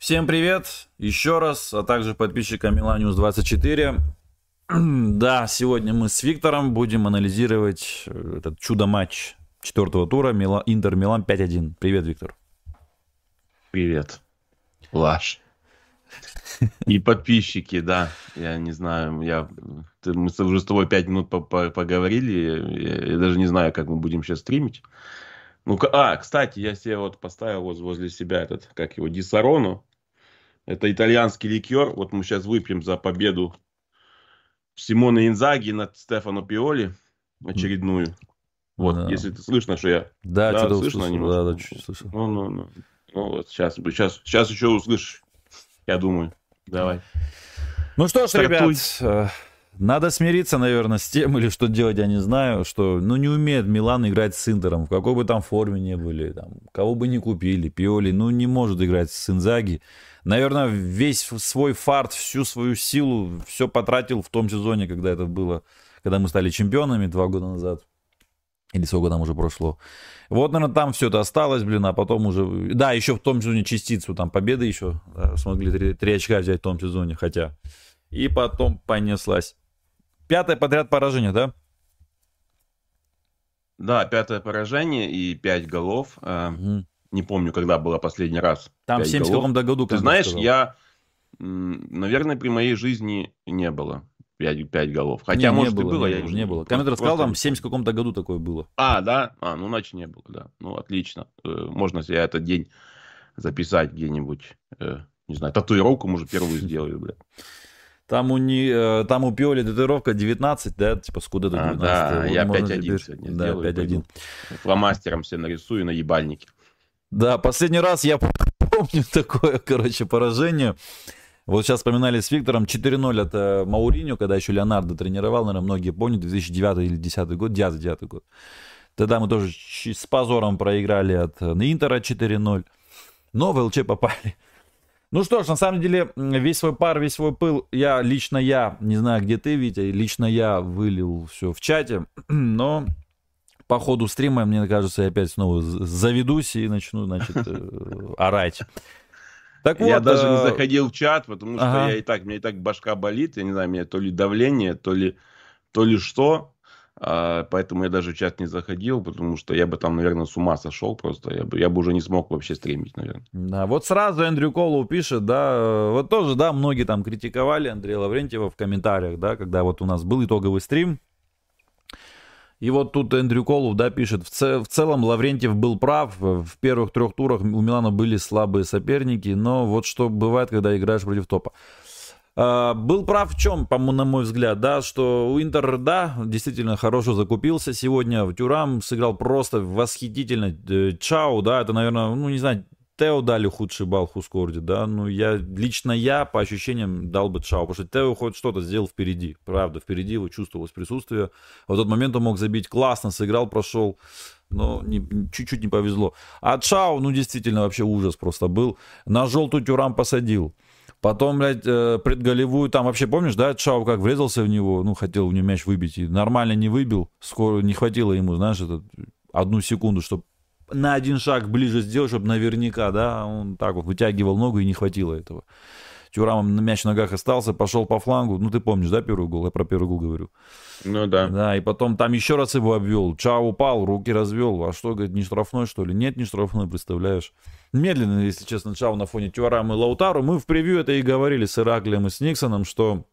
Всем привет еще раз, а также подписчикам Миланиус 24. Да, сегодня мы с Виктором будем анализировать э, этот чудо-матч четвертого тура Мила... Интер Милан 5-1. Привет, Виктор. Привет, Лаш. И подписчики, да. Я не знаю, я, мы уже с тобой пять минут поговорили. Я даже не знаю, как мы будем сейчас стримить. Ну, а, кстати, я себе вот поставил вот возле себя этот, как его, Дисарону. Это итальянский ликер. Вот мы сейчас выпьем за победу Симона Инзаги над Стефано Пиоли очередную. Вот, да. если ты слышно, что я... Да, да слышно услышал, немножко? Да, да, чуть слышал. Ну, ну, ну. ну вот, сейчас, сейчас, сейчас еще услышишь, я думаю. Давай. Ну что ж, Стартуй. ребят, э, надо смириться, наверное, с тем, или что делать, я не знаю, что, ну, не умеет Милан играть с Интером, в какой бы там форме не были, там, кого бы не купили, Пиоли, ну, не может играть с Инзаги. Наверное, весь свой фарт, всю свою силу, все потратил в том сезоне, когда это было, когда мы стали чемпионами два года назад. Или сколько там уже прошло. Вот, наверное, там все это осталось, блин, а потом уже... Да, еще в том сезоне частицу там победы еще да, смогли три, три очка взять в том сезоне, хотя. И потом понеслась. Пятое подряд поражение, да? Да, пятое поражение и пять голов. Угу. Не помню, когда было последний раз. Там в 70 каком-то году. Ты знаешь, сказал. я, наверное, при моей жизни не было 5, 5 голов. Хотя, не, может, не было, и было, не я было, не было. Комментатор сказал, там в 70 каком-то году такое было. А, да? А, ну, значит, не было, да. Ну, отлично. Э, можно себе этот день записать где-нибудь. Э, не знаю, татуировку, может, первую сделаю, блядь. Там у, не, э, там у Пиоли татуировка 19, да, типа скуда до 19. А, да, я 5-1 сегодня да, сделаю. 5-1. Фломастером все нарисую на ебальнике. Да, последний раз я помню такое, короче, поражение. Вот сейчас вспоминали с Виктором 4-0 от э, Мауриньо, когда еще Леонардо тренировал, наверное, многие помнят, 2009 или 2010 год, 2009 год. Тогда мы тоже с позором проиграли от э, Интера 4-0. Но в ЛЧ попали. Ну что ж, на самом деле, весь свой пар, весь свой пыл, я, лично я, не знаю, где ты, Витя, лично я вылил все в чате, но по ходу стрима, мне кажется, я опять снова заведусь и начну, значит, э, орать. Так вот, я даже не э, заходил в чат, потому что ага. я и так, мне и так башка болит, я не знаю, мне то ли давление, то ли, то ли что. А, поэтому я даже в чат не заходил, потому что я бы там, наверное, с ума сошел просто. Я бы, я бы уже не смог вообще стримить, наверное. Да, вот сразу Эндрю Колу пишет, да, вот тоже, да, многие там критиковали Андрея Лаврентьева в комментариях, да, когда вот у нас был итоговый стрим. И вот тут Эндрю Колов, да, пишет, в, ц- в целом Лаврентьев был прав, в первых трех турах у Милана были слабые соперники, но вот что бывает, когда играешь против топа. А, был прав в чем, по на мой взгляд, да, что у Интер, да, действительно хорошо закупился сегодня. В Тюрам сыграл просто восхитительно. Э, Чао, да, это, наверное, ну, не знаю, Тео дали худший балл Хускорде, да, ну, я, лично я, по ощущениям, дал бы Чао, потому что Тео хоть что-то сделал впереди, правда, впереди его чувствовалось присутствие. В тот момент он мог забить классно, сыграл, прошел, но не, чуть-чуть не повезло. А Чао, ну, действительно, вообще ужас просто был. На желтую Тюрам посадил. Потом, блядь, э, предголевую, там вообще, помнишь, да, Чау как врезался в него, ну, хотел у него мяч выбить, и нормально не выбил, скоро не хватило ему, знаешь, это, одну секунду, чтобы на один шаг ближе сделать, чтобы наверняка, да, он так вот вытягивал ногу и не хватило этого. Тюрам на мяч в ногах остался, пошел по флангу. Ну, ты помнишь, да, первый гол? Я про первый гол говорю. Ну, да. Да, и потом там еще раз его обвел. Чао упал, руки развел. А что, говорит, не штрафной, что ли? Нет, не штрафной, представляешь. Медленно, если честно, Чао на фоне Тюрама и Лаутару. Мы в превью это и говорили с Ираклием и с Никсоном, что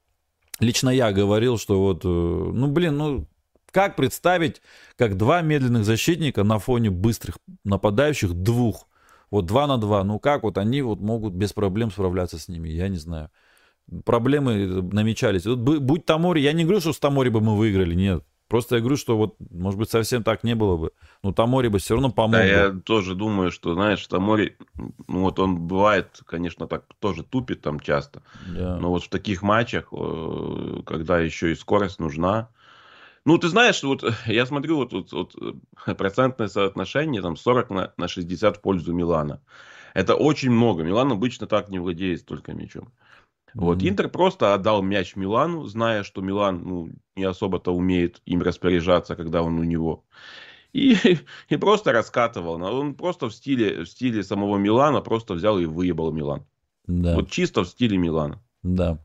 лично я говорил, что вот, э, ну, блин, ну, как представить, как два медленных защитника на фоне быстрых нападающих двух вот два на два, ну как вот они вот могут без проблем справляться с ними, я не знаю. Проблемы намечались. Вот, будь Тамори, я не говорю, что с Тамори бы мы выиграли, нет. Просто я говорю, что вот, может быть, совсем так не было бы. Но Тамори бы все равно помог. Да, я тоже думаю, что, знаешь, Тамори, ну вот он бывает, конечно, так тоже тупит там часто. Да. Но вот в таких матчах, э, когда еще и скорость нужна, ну, ты знаешь, вот я смотрю, вот, вот, вот э, процентное соотношение, там 40 на, на 60 в пользу Милана. Это очень много. Милан обычно так не владеет столько мячом. Mm-hmm. Вот, Интер просто отдал мяч Милану, зная, что Милан ну, не особо-то умеет им распоряжаться, когда он у него. И, и просто раскатывал. Он просто в стиле, в стиле самого Милана просто взял и выебал Милан. Да. Вот чисто в стиле Милана. Да.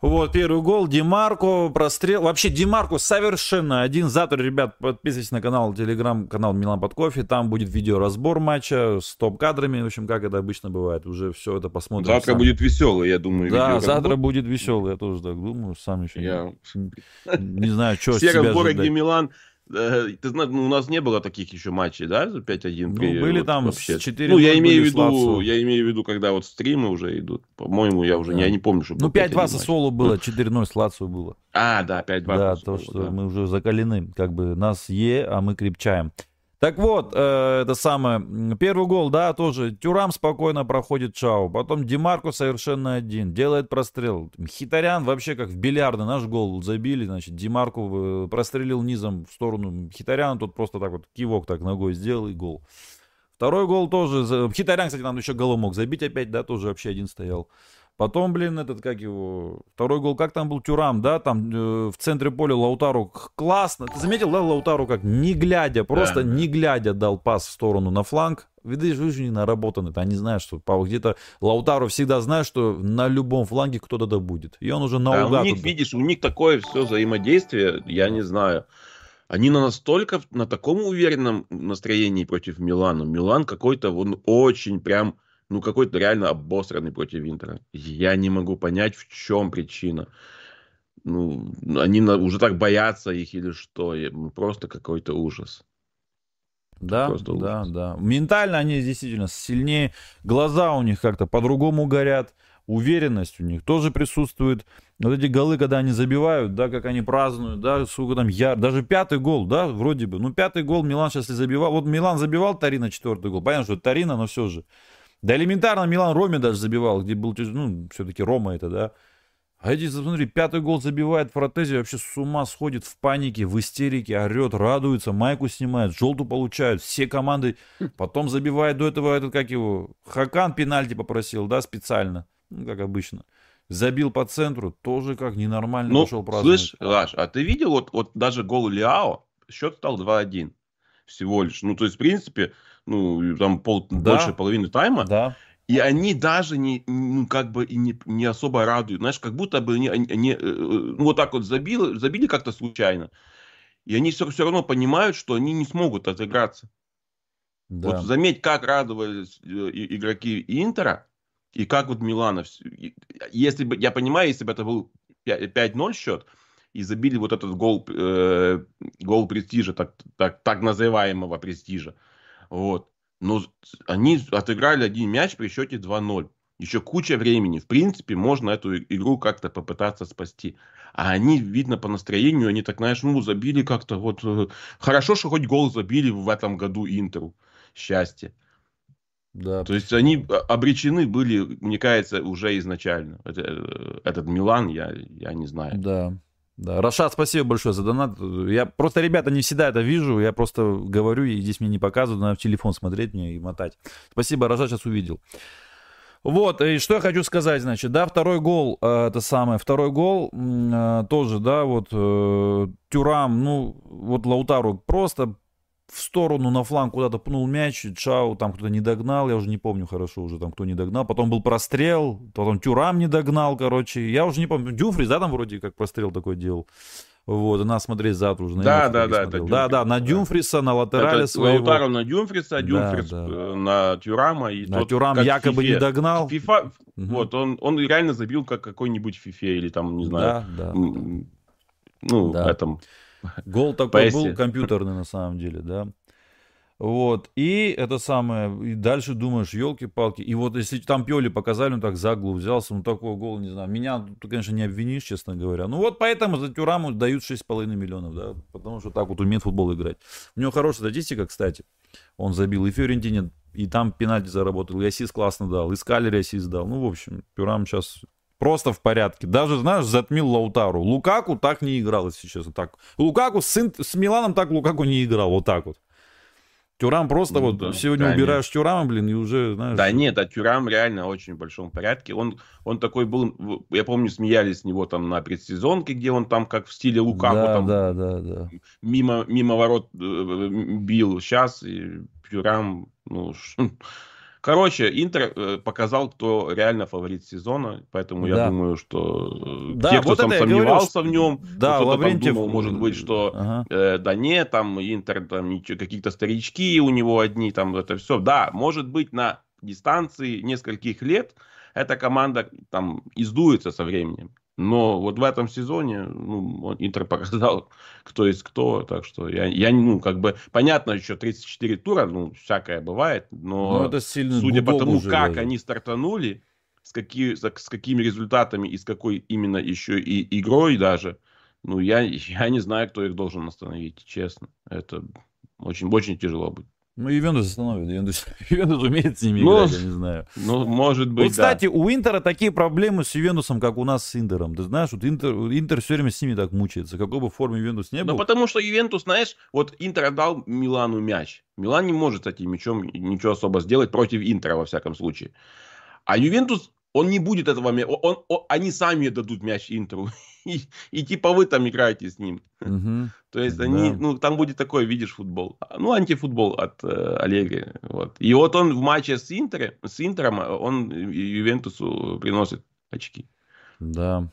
Вот, первый гол, Димарко, прострел. Вообще, Димарко совершенно один. Завтра, ребят, подписывайтесь на канал, телеграм-канал Милан под кофе. Там будет видеоразбор матча с топ-кадрами. В общем, как это обычно бывает. Уже все это посмотрим. Завтра сами. будет веселый, я думаю. Да, завтра будет веселый, я тоже так думаю. Сам еще я... не, не знаю, что Все разборы, где Милан ты знаешь, ну, у нас не было таких еще матчей, да, за 5-1? Ну, при, были вот, там вообще. 4 Ну, я имею в виду, я имею в виду, когда вот стримы уже идут. По-моему, я уже да. я не помню, что Ну, 5-2 со Соло было, 4-0 с Лацио было. А, да, 5-2. Да, то, что да. мы уже закалены. Как бы нас Е, а мы крепчаем. Так вот, э, это самое, первый гол, да, тоже Тюрам спокойно проходит Чао, потом Димарко совершенно один, делает прострел. Хитарян вообще как в бильярды, наш гол забили, значит, Димарко э, прострелил низом в сторону Хитаряна, тут просто так вот кивок так ногой сделал и гол. Второй гол тоже, Хитарян, кстати, нам еще голом мог забить опять, да, тоже вообще один стоял. Потом, блин, этот, как его, второй гол, как там был Тюрам, да, там э, в центре поля Лаутару классно. Ты заметил, да, Лаутару как не глядя, просто да. не глядя дал пас в сторону на фланг. Видишь, вы же не наработаны, они знают, что где-то Лаутару всегда знает, что на любом фланге кто-то да будет. И он уже наугад. Да, у них, видишь, у них такое все взаимодействие, я не знаю. Они на настолько, на таком уверенном настроении против Милана. Милан какой-то, он очень прям ну, какой-то реально обосранный против Интера. Я не могу понять, в чем причина. Ну, они на, уже так боятся их или что. Ну, просто какой-то ужас. Да, просто да, ужас. да. Ментально они действительно сильнее. Глаза у них как-то по-другому горят. Уверенность у них тоже присутствует. Вот эти голы, когда они забивают, да, как они празднуют, да, сколько там я, даже пятый гол, да, вроде бы. Ну, пятый гол Милан сейчас и забивал. Вот Милан забивал Тарина четвертый гол. Понятно, что это Тарина, но все же. Да элементарно Милан Роме даже забивал, где был, ну, все-таки Рома это, да. А эти, смотри, пятый гол забивает Фротези, вообще с ума сходит в панике, в истерике, орет, радуется, майку снимает, желтую получают, все команды. Потом забивает до этого этот, как его, Хакан пенальти попросил, да, специально, ну, как обычно. Забил по центру, тоже как ненормально ну, пошел праздновать. Слышь, Раш, а ты видел вот, вот даже гол Лиао, счет стал 2-1 всего лишь. Ну, то есть, в принципе, ну, там пол, да. больше половины тайма. Да. И они даже не, ну, как бы и не, не особо радуют. Знаешь, как будто бы они, они э, ну, вот так вот забили, забили как-то случайно. И они все, все равно понимают, что они не смогут отыграться. Да. Вот заметь, как радовались э, игроки Интера, и как вот Милана. Если бы, я понимаю, если бы это был 5-0 счет, и забили вот этот гол, э, гол престижа, так, так, так называемого престижа. Вот. Но они отыграли один мяч при счете 2-0. Еще куча времени. В принципе, можно эту игру как-то попытаться спасти. А они, видно, по настроению, они так, знаешь, ну, забили как-то вот... Э, хорошо, что хоть гол забили в этом году Интеру. Счастье. Да. То есть они обречены были, мне кажется, уже изначально. Это, этот Милан, я, я не знаю. Да. Да, Рашат, спасибо большое за донат. Я просто, ребята, не всегда это вижу. Я просто говорю, и здесь мне не показывают, надо в телефон смотреть мне и мотать. Спасибо, Рашат сейчас увидел. Вот, и что я хочу сказать, значит, да, второй гол, э, это самое, второй гол э, тоже, да, вот э, Тюрам, ну, вот Лаутару просто в сторону на фланг куда-то пнул мяч, Чау там кто-то не догнал, я уже не помню хорошо уже там кто не догнал, потом был прострел, потом Тюрам не догнал, короче, я уже не помню, Дюфрис, да, там вроде как прострел такой делал. Вот, надо смотреть завтра уже. На да, да, да, да. Да, да, на Дюмфриса, на латерале это своего. Лаутаро на Дюмфриса, Дюмфрис да, да. Э, на Тюрама. И на тот, Тюрам якобы не догнал. Фифа, угу. вот, он, он реально забил как какой-нибудь Фифе или там, не знаю. Да, да. Ну, да. этом Гол такой был компьютерный на самом деле, да. Вот, и это самое, и дальше думаешь, елки-палки, и вот если там Пьоли показали, он так за голову взялся, ну такой гол, не знаю, меня, ты, конечно, не обвинишь, честно говоря, ну вот поэтому за Тюраму дают 6,5 миллионов, да, потому что так вот умеет футбол играть. У него хорошая статистика, кстати, он забил и Фиорентине, и там пенальти заработал, и ассист классно дал, и Скалери ассист дал, ну, в общем, Тюрам сейчас Просто в порядке. Даже, знаешь, затмил Лаутару. Лукаку так не играл, если честно. Так. Лукаку с, с Миланом так Лукаку не играл. Вот так вот. Тюрам просто ну, вот да, сегодня да, убираешь нет. Тюрама, блин, и уже, знаешь... Да нет, а Тюрам реально очень в большом порядке. Он, он такой был, я помню, смеялись с него там на предсезонке, где он там как в стиле Лукаку да, там да, да, да. Мимо, мимо ворот э, бил. Сейчас и Тюрам, ну, Короче, Интер э, показал, кто реально фаворит сезона, поэтому да. я думаю, что э, да, те, кто вот там сомневался говорю, в нем, да, кто Лаврентьев... думал, может быть, что ага. э, да нет, там Интер, там какие-то старички у него одни, там это все. Да, может быть, на дистанции нескольких лет эта команда там издуется со временем. Но вот в этом сезоне ну, Интер показал, кто есть кто. Так что я, я ну, как бы, понятно, еще 34 тура, ну, всякое бывает. Но, но ну, это сильно судя по тому, как даже. они стартанули, с, какие, с какими результатами и с какой именно еще и игрой даже, ну, я, я не знаю, кто их должен остановить, честно. Это очень, очень тяжело будет. Ну, Ювентус остановит. Ювентус, Ювентус умеет с ними ну, играть, я не знаю. Ну, может быть, Вот, кстати, да. у Интера такие проблемы с Ювентусом, как у нас с Интером. Ты знаешь, вот Интер, Интер все время с ними так мучается. Какой бы форме Ювентус не был. Ну, потому что Ювентус, знаешь, вот Интер отдал Милану мяч. Милан не может с этим мячом ничего особо сделать против Интера, во всяком случае. А Ювентус он не будет этого он, он, он, они сами дадут мяч Интеру. И, и типа вы там играете с ним. Угу. То есть они, да. ну, там будет такой, видишь, футбол. Ну, антифутбол от э, Олеги. Вот. И вот он в матче с, Интере, с Интером, он Ювентусу приносит очки. Да.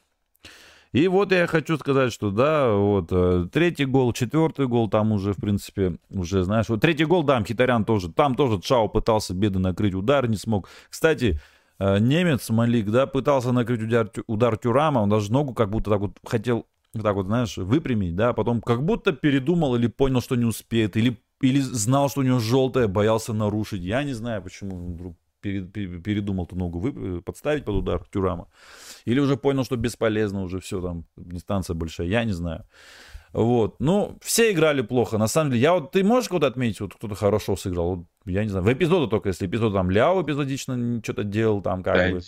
И вот я хочу сказать, что да, вот э, третий гол, четвертый гол, там уже, в принципе, уже, знаешь, вот третий гол, да, Хитарян тоже, там тоже Чао пытался беды накрыть, удар не смог. Кстати, немец Малик, да, пытался накрыть удар, удар Тюрама, он даже ногу как будто так вот хотел, так вот, знаешь, выпрямить, да, потом как будто передумал или понял, что не успеет, или, или знал, что у него желтое, боялся нарушить. Я не знаю, почему он вдруг передумал ту ногу вы, подставить под удар Тюрама. Или уже понял, что бесполезно, уже все, там, дистанция большая, я не знаю. Вот. Ну, все играли плохо. На самом деле, я вот, ты можешь кого-то отметить, вот кто-то хорошо сыграл? Вот, я не знаю, в эпизоды только, если эпизод там Ляо эпизодично что-то делал, там как да, бы.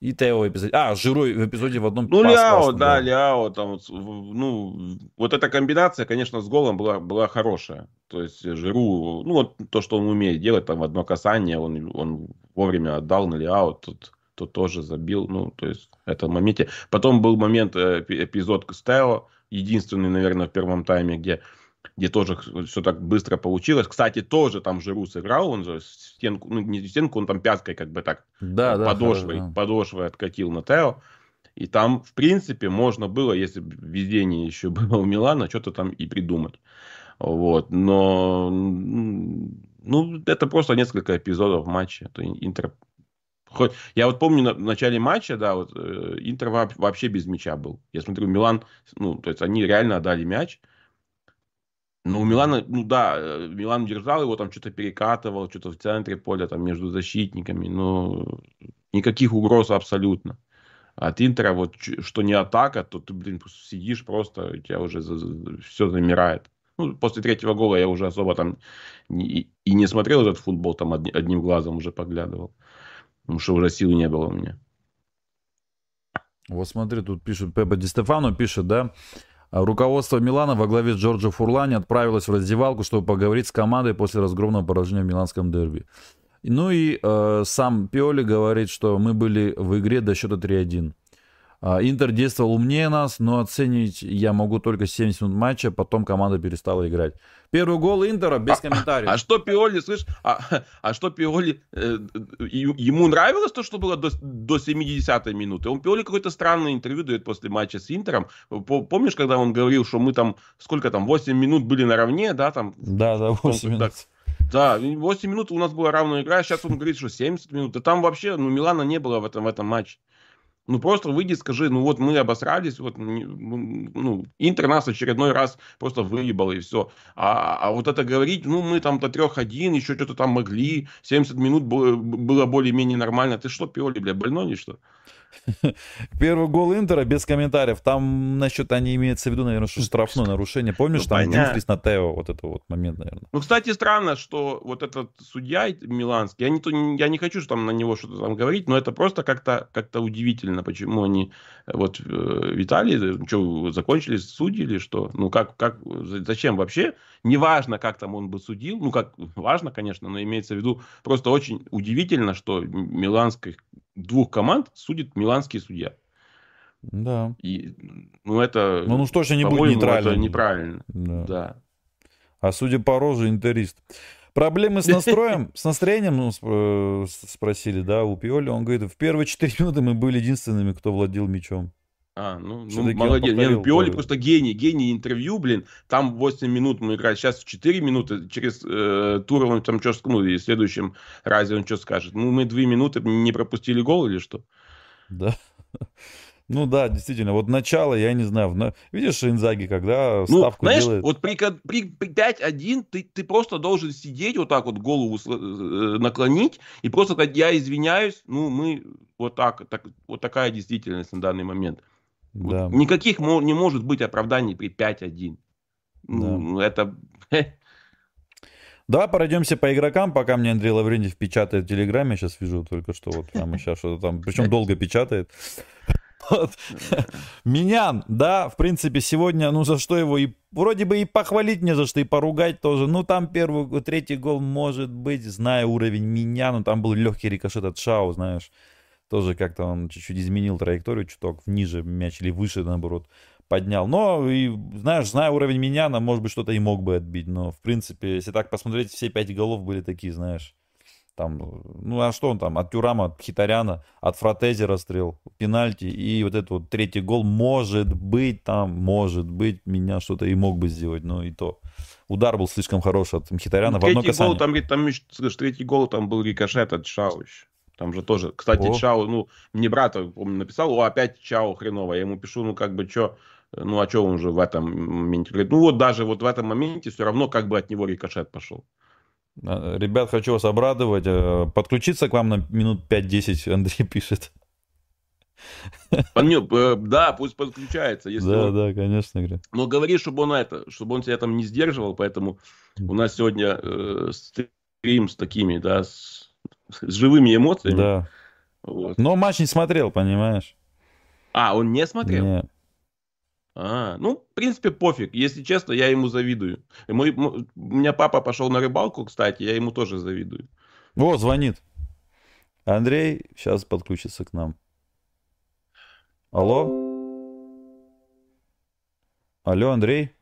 И Тео в эпизоде. А, Жиру в эпизоде в одном Ну, Ляо, да, да, Ляо, там, ну, вот эта комбинация, конечно, с голом была, была хорошая. То есть Жиру, ну, вот то, что он умеет делать, там, в одно касание, он, он вовремя отдал на Ляо, тут, тут тоже забил, ну, то есть, это в моменте. Потом был момент, э, эпизод с Тео, единственный, наверное, в первом тайме, где, где тоже все так быстро получилось. Кстати, тоже там Жиру сыграл, он же стенку, ну не стенку, он там пяткой как бы так да, подошвой, да, подошвой откатил на Тео. И там, в принципе, можно было, если бы везение еще было у Милана, что-то там и придумать. Вот. Но ну, это просто несколько эпизодов матча. Это Интер Я вот помню на, в начале матча, да, вот э, Интер вообще без мяча был. Я смотрю, Милан, ну, то есть они реально отдали мяч. Но у Милана, ну да, э, Милан держал его, там что-то перекатывал, что-то в центре поля, там между защитниками, но никаких угроз абсолютно. От Интера вот что не атака, то ты, блин, сидишь просто, у тебя уже за, за, все замирает. Ну, после третьего гола я уже особо там не, и не смотрел этот футбол, там одним глазом уже поглядывал. Потому что уже сил не было у меня. Вот смотри, тут пишет Пепа Ди Стефано, пишет, да, Руководство Милана во главе с Джорджо Фурлани отправилось в раздевалку, чтобы поговорить с командой после разгромного поражения в миланском дерби. Ну и э, сам Пиоли говорит, что мы были в игре до счета 3-1. А, Интер действовал умнее нас, но оценить я могу только 70 минут матча, потом команда перестала играть. Первый гол Интера без комментариев. А, а что Пиоли, слышь, а, а что Пиоли, э, ему нравилось то, что было до, до 70-й минуты? Он Пиоли какое-то странное интервью дает после матча с Интером. Помнишь, когда он говорил, что мы там, сколько там, 8 минут были наравне, да, там? Да, да, 8 минут. Да, 8 минут у нас была равная игра, сейчас он говорит, что 70 минут. И там вообще, ну, Милана не было в этом, в этом матче. Ну, просто выйди, скажи, ну вот мы обосрались, вот, ну, Интер нас очередной раз просто выебал и все. А, а вот это говорить, ну, мы там до трех один, еще что-то там могли, 70 минут было, было более-менее нормально. Ты что, Пиоли, бля, больной или что? Первый гол Интера без комментариев. Там насчет, они имеется в виду, наверное, что штрафное нарушение. Помнишь, ну, там Дюфрис на Тео, вот это вот момент, наверное. Ну, кстати, странно, что вот этот судья миланский, я не, я не хочу что там на него что-то там говорить, но это просто как-то как удивительно, почему они вот э, Виталий, что, закончили судьи или что? Ну, как, как, зачем вообще? Неважно, как там он бы судил, ну, как, важно, конечно, но имеется в виду, просто очень удивительно, что миланских двух команд судит миланский судья. Да. И, ну, это... Ну, ну что же не будет нейтрально. это неправильно. Да. да. А судя по роже, интерист. Проблемы с настроем, с настроением, ну, э, спросили, да, у Пиоли. Он говорит, в первые 4 минуты мы были единственными, кто владел мячом. А, ну, ну молодец. Повторил, ну, Пиоли просто гений, гений интервью, блин. Там 8 минут мы играли, сейчас 4 минуты. Через э, тур он там что, ну, и в следующем разе он что скажет? Ну, мы 2 минуты не пропустили гол или что? Да. Ну да, действительно, вот начало, я не знаю, на... видишь Инзаги, когда ну, ставку знаешь, делает... вот при, при, при 5-1 ты, ты просто должен сидеть вот так вот голову э, наклонить и просто сказать, я извиняюсь, ну мы вот так, так вот такая действительность на данный момент. Да. Вот, никаких не может быть оправданий при 5-1. Ну, да. это... Давай пройдемся по игрокам, пока мне Андрей Лаврентьев печатает в Телеграме. Сейчас вижу только что вот прямо сейчас что-то там, причем долго печатает. Вот. Менян, да, в принципе, сегодня, ну, за что его и вроде бы и похвалить не за что, и поругать тоже. Ну, там первый, третий гол, может быть, зная уровень меня, но там был легкий рикошет от Шау, знаешь. Тоже как-то он чуть-чуть изменил траекторию, чуток ниже мяч или выше, наоборот, поднял. Но, и, знаешь, зная уровень меня, может быть, что-то и мог бы отбить. Но, в принципе, если так посмотреть, все пять голов были такие, знаешь, там, ну а что он там, от Тюрама, от Хитаряна, от Фратези расстрел, пенальти, и вот этот вот третий гол, может быть, там, может быть, меня что-то и мог бы сделать, но и то. Удар был слишком хороший от Хитаряна ну, в одно касание. Гол, там, там, слышь, третий гол, там был рикошет от Шау Там же тоже, кстати, о. Чао, ну, мне брат, помню, написал, о, опять Чао хреново. Я ему пишу, ну, как бы, что, ну, а что он же в этом моменте? Говорит, ну, вот даже вот в этом моменте все равно как бы от него рикошет пошел. А, ребят, хочу вас обрадовать. Э, подключиться к вам на минут 5-10, Андрей пишет. Э, да, пусть подключается. Если да, он... да, конечно. Говорю. Но говори, чтобы он это, чтобы он себя там не сдерживал, поэтому у нас сегодня э, стрим с такими, да, с, с живыми эмоциями. Да. Вот. Но матч не смотрел, понимаешь? А, он не смотрел? Нет. А, ну, в принципе, пофиг. Если честно, я ему завидую. Мой, мой, у меня папа пошел на рыбалку, кстати, я ему тоже завидую. О, звонит. Андрей сейчас подключится к нам. Алло? Алло, Андрей?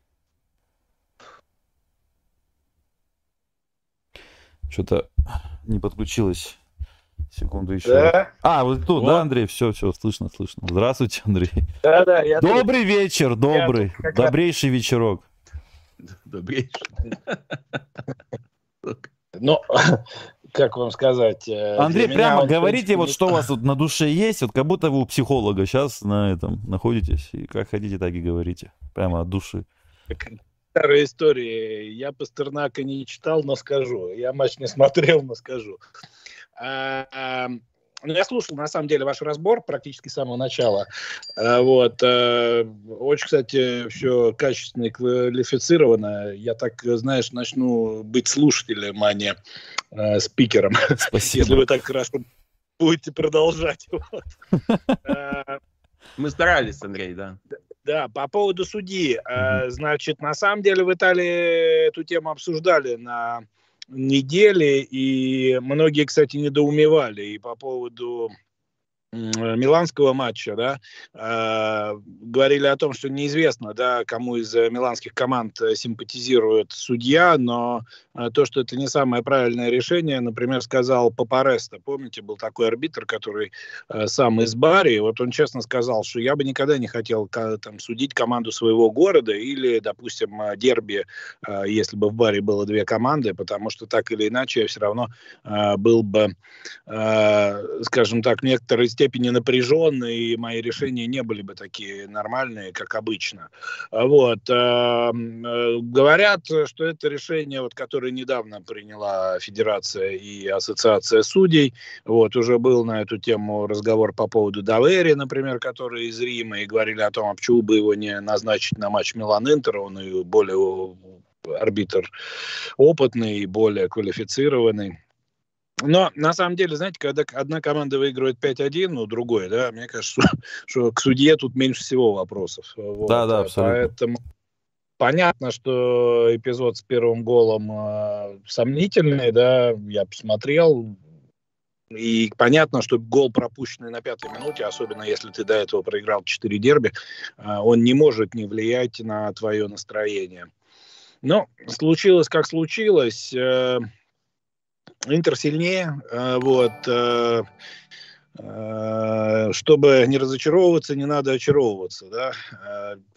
Что-то не подключилось. Секунду еще. Да. А, вот тут, вот. да, Андрей? Все, все, слышно, слышно. Здравствуйте, Андрей. Да, да. Я добрый тут. вечер, добрый. Я добрейший вечерок. Добрейший. Ну, как вам сказать? Э, Андрей, прямо говорите, вот что у вас тут на душе есть, вот как будто вы у психолога сейчас на этом находитесь, и как хотите, так и говорите. Прямо от души. Старая история. Я Пастернака не читал, но скажу. Я матч не смотрел, но скажу. А, ну, я слушал, на самом деле, ваш разбор практически с самого начала. А, вот. Очень, кстати, все качественно и квалифицировано. Я так, знаешь, начну быть слушателем, а не спикером. Спасибо. Если вы так хорошо будете продолжать. Мы старались, Андрей, да. Да, по поводу судьи. Значит, на самом деле в Италии эту тему обсуждали на недели, и многие, кстати, недоумевали и по поводу миланского матча, да, э, говорили о том, что неизвестно, да, кому из э, миланских команд э, симпатизирует судья, но э, то, что это не самое правильное решение, например, сказал Папареста, помните, был такой арбитр, который э, сам из Бари, вот он честно сказал, что я бы никогда не хотел там судить команду своего города или, допустим, э, дерби, э, если бы в Баре было две команды, потому что так или иначе я все равно э, был бы, э, скажем так, некоторые степени напряженные, и мои решения не были бы такие нормальные, как обычно. Вот. Эм, э, говорят, что это решение, вот, которое недавно приняла Федерация и Ассоциация судей. Вот, уже был на эту тему разговор по поводу Давери, например, который из Рима, и говорили о том, а почему бы его не назначить на матч Милан-Интер, он и более арбитр опытный, более квалифицированный. Но на самом деле, знаете, когда одна команда выигрывает 5-1, ну, другой, да, мне кажется, что, что к судье тут меньше всего вопросов. Вот. Да, да, абсолютно. Поэтому понятно, что эпизод с первым голом э, сомнительный, да, я посмотрел, и понятно, что гол, пропущенный на пятой минуте, особенно если ты до этого проиграл 4 дерби, э, он не может не влиять на твое настроение. Но случилось, как случилось. Э, Интер сильнее, вот, чтобы не разочаровываться, не надо очаровываться. Да?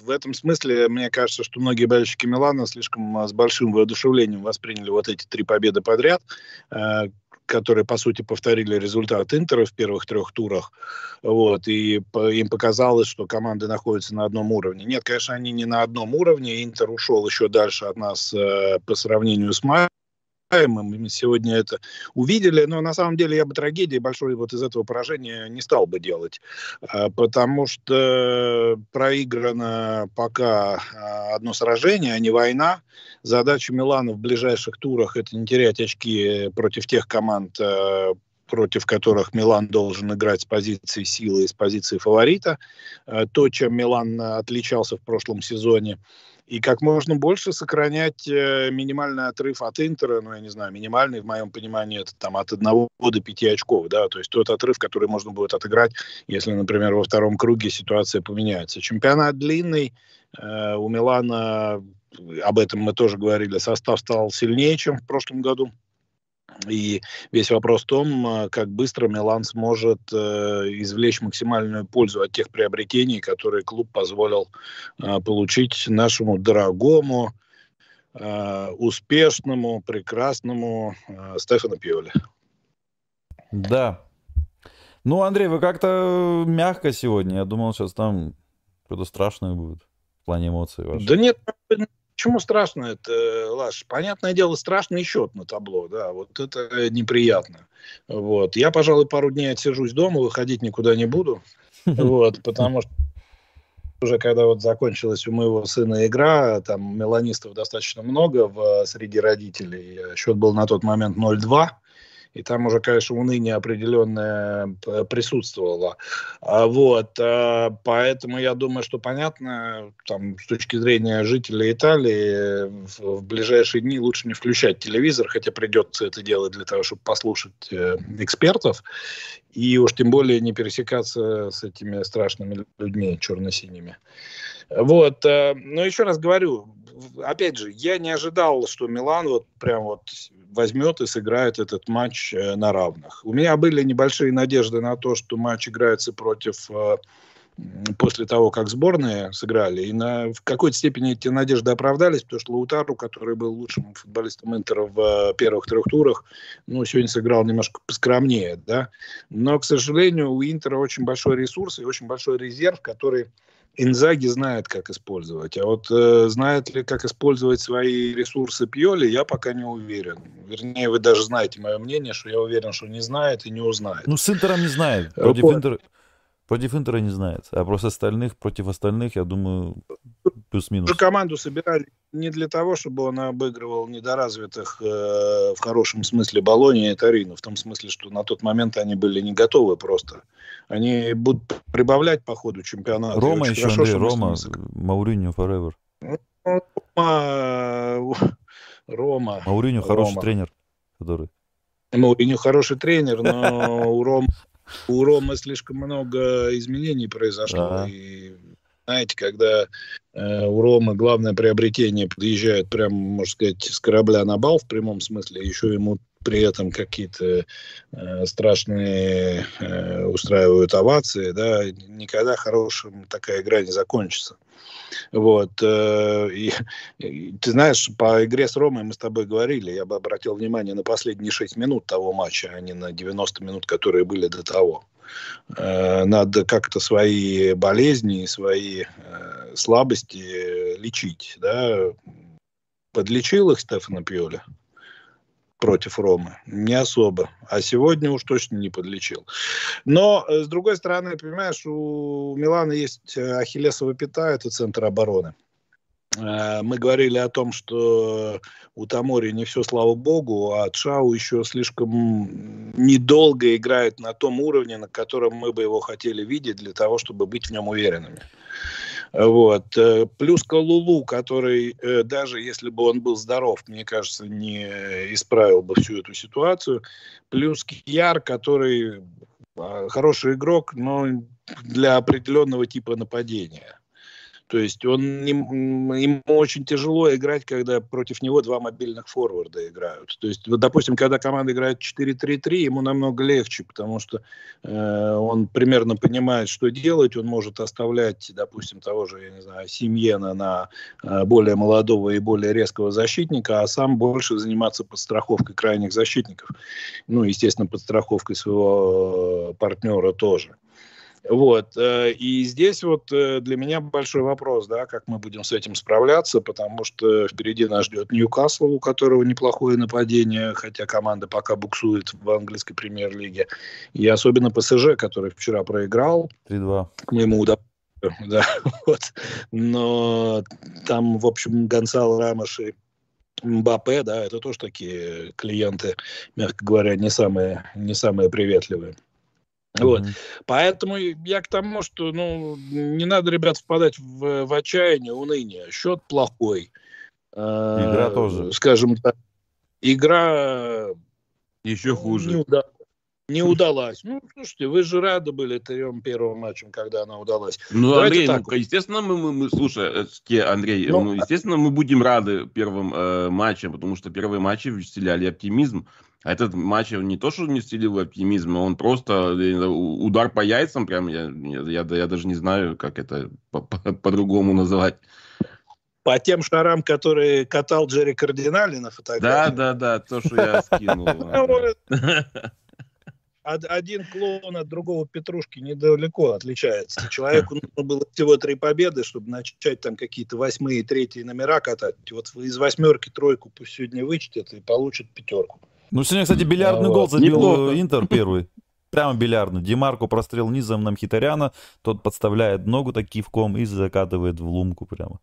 В этом смысле, мне кажется, что многие болельщики Милана слишком с большим воодушевлением восприняли вот эти три победы подряд, которые, по сути, повторили результат Интера в первых трех турах. Вот, и им показалось, что команды находятся на одном уровне. Нет, конечно, они не на одном уровне. Интер ушел еще дальше от нас э, по сравнению с Майей мы сегодня это увидели, но на самом деле я бы трагедии большой вот из этого поражения не стал бы делать, а, потому что проиграно пока а, одно сражение, а не война. Задача Милана в ближайших турах это не терять очки против тех команд, а, против которых Милан должен играть с позиции силы и с позиции фаворита. То, чем Милан отличался в прошлом сезоне, и как можно больше сохранять э, минимальный отрыв от Интера, ну, я не знаю, минимальный, в моем понимании, это там от 1 до 5 очков, да, то есть тот отрыв, который можно будет отыграть, если, например, во втором круге ситуация поменяется. Чемпионат длинный, э, у Милана, об этом мы тоже говорили, состав стал сильнее, чем в прошлом году. И весь вопрос в том, э, как быстро Милан сможет э, извлечь максимальную пользу от тех приобретений, которые клуб позволил э, получить нашему дорогому, э, успешному, прекрасному э, Стефану Пиоли. Да. Ну, Андрей, вы как-то мягко сегодня. Я думал, сейчас там что-то страшное будет в плане эмоций ваших. Да нет, Почему страшно это, Лаш? Понятное дело, страшный счет на табло, да, вот это неприятно. Вот. Я, пожалуй, пару дней отсижусь дома, выходить никуда не буду, вот, потому что уже когда вот закончилась у моего сына игра, там меланистов достаточно много в, среди родителей. Счет был на тот момент 0-2 и там уже, конечно, уныние определенное э, присутствовало. А вот, э, поэтому я думаю, что понятно, там, с точки зрения жителей Италии, в ближайшие дни лучше не включать телевизор, хотя придется это делать для того, чтобы послушать э, экспертов, и уж тем более не пересекаться с этими страшными людьми черно-синими. Вот, но еще раз говорю, опять же, я не ожидал, что Милан вот прям вот возьмет и сыграет этот матч э, на равных. У меня были небольшие надежды на то, что матч играется против э, после того, как сборные сыграли. И на, в какой-то степени эти надежды оправдались, потому что Лаутару, который был лучшим футболистом Интера в э, первых трех турах, ну, сегодня сыграл немножко поскромнее, да. Но, к сожалению, у Интера очень большой ресурс и очень большой резерв, который Инзаги знает, как использовать. А вот э, знает ли, как использовать свои ресурсы Пьоли, я пока не уверен. Вернее, вы даже знаете мое мнение, что я уверен, что не знает и не узнает. Ну, с Интером не знает. Против, вот. Интер... Против Интера не знает. А просто остальных, против остальных, я думаю, плюс-минус. Команду собирали не для того, чтобы он обыгрывал недоразвитых э, в хорошем смысле Болони и Тарину, в том смысле, что на тот момент они были не готовы просто. Они будут прибавлять по ходу чемпионата. Рома еще, хорошо, Андрей, Рома, Мауриньо forever. Рома, Рома. Мауриньо хороший Рома. тренер, который... Мауриньо хороший тренер, но у Рома у Ромы слишком много изменений произошло. И знаете, когда э, у Ромы главное приобретение подъезжает прямо, можно сказать, с корабля на бал в прямом смысле, еще ему при этом какие-то э, страшные э, устраивают овации, да, никогда хорошим такая игра не закончится. Вот. Э, и, и, ты знаешь, по игре с Ромой мы с тобой говорили, я бы обратил внимание на последние 6 минут того матча, а не на 90 минут, которые были до того. Э, надо как-то свои болезни, свои э, слабости лечить. Да? Подлечил их Стефана Пьоли? Против Ромы? Не особо. А сегодня уж точно не подлечил. Но, с другой стороны, понимаешь, у Милана есть ахиллесова пята, это центр обороны. Э, мы говорили о том, что у Тамори не все, слава богу, а Чау еще слишком недолго играет на том уровне, на котором мы бы его хотели видеть для того, чтобы быть в нем уверенными. Вот. Э, плюс Калулу, который, э, даже если бы он был здоров, мне кажется, не исправил бы всю эту ситуацию. Плюс Кияр, который хороший игрок, но для определенного типа нападения. То есть он ему очень тяжело играть, когда против него два мобильных форварда играют. То есть, вот, допустим, когда команда играет 4-3-3, ему намного легче, потому что э, он примерно понимает, что делать. Он может оставлять, допустим, того же, я не знаю, Семьена на э, более молодого и более резкого защитника, а сам больше заниматься подстраховкой крайних защитников. Ну, естественно, подстраховкой своего партнера тоже. Вот. Э, и здесь вот э, для меня большой вопрос, да, как мы будем с этим справляться, потому что впереди нас ждет Ньюкасл, у которого неплохое нападение, хотя команда пока буксует в английской премьер-лиге. И особенно ПСЖ, который вчера проиграл. 3-2. К моему удовольствию. Да, вот. Но там, в общем, Гонсало Рамош и Мбаппе, да, это тоже такие клиенты, мягко говоря, не самые, не самые приветливые. Вот. Mm-hmm. Поэтому я к тому, что ну, не надо, ребят, впадать в, в отчаяние, уныние. Счет плохой. Игра э, тоже. Скажем так. Игра еще хуже. Не, уда- не удалась. Ну, слушайте, вы же рады были трем первым матчем, когда она удалась. Ну, Давайте Андрей, так. ну, естественно, мы, мы, мы слушай, э, Андрей, ну, ну, естественно, мы будем рады первым э, матчам, потому что первые матчи вселяли оптимизм. А этот матч не то, что не вселил оптимизм, он просто удар по яйцам, прям я, я, я даже не знаю, как это по-другому называть. По тем шарам, которые катал Джерри Кардинали на фотографии. Да, да, да, то, что я скинул. Один клоун от другого Петрушки недалеко отличается. Человеку нужно было всего три победы, чтобы начать там какие-то восьмые, третьи номера катать. Вот из восьмерки тройку пусть сегодня вычтет и получит пятерку. Ну, сегодня, кстати, бильярдный гол забил Неплохо. Интер первый. Прямо бильярдный. Демарко прострел низом на Мхитаряна, тот подставляет ногу так кивком и закатывает в лумку прямо.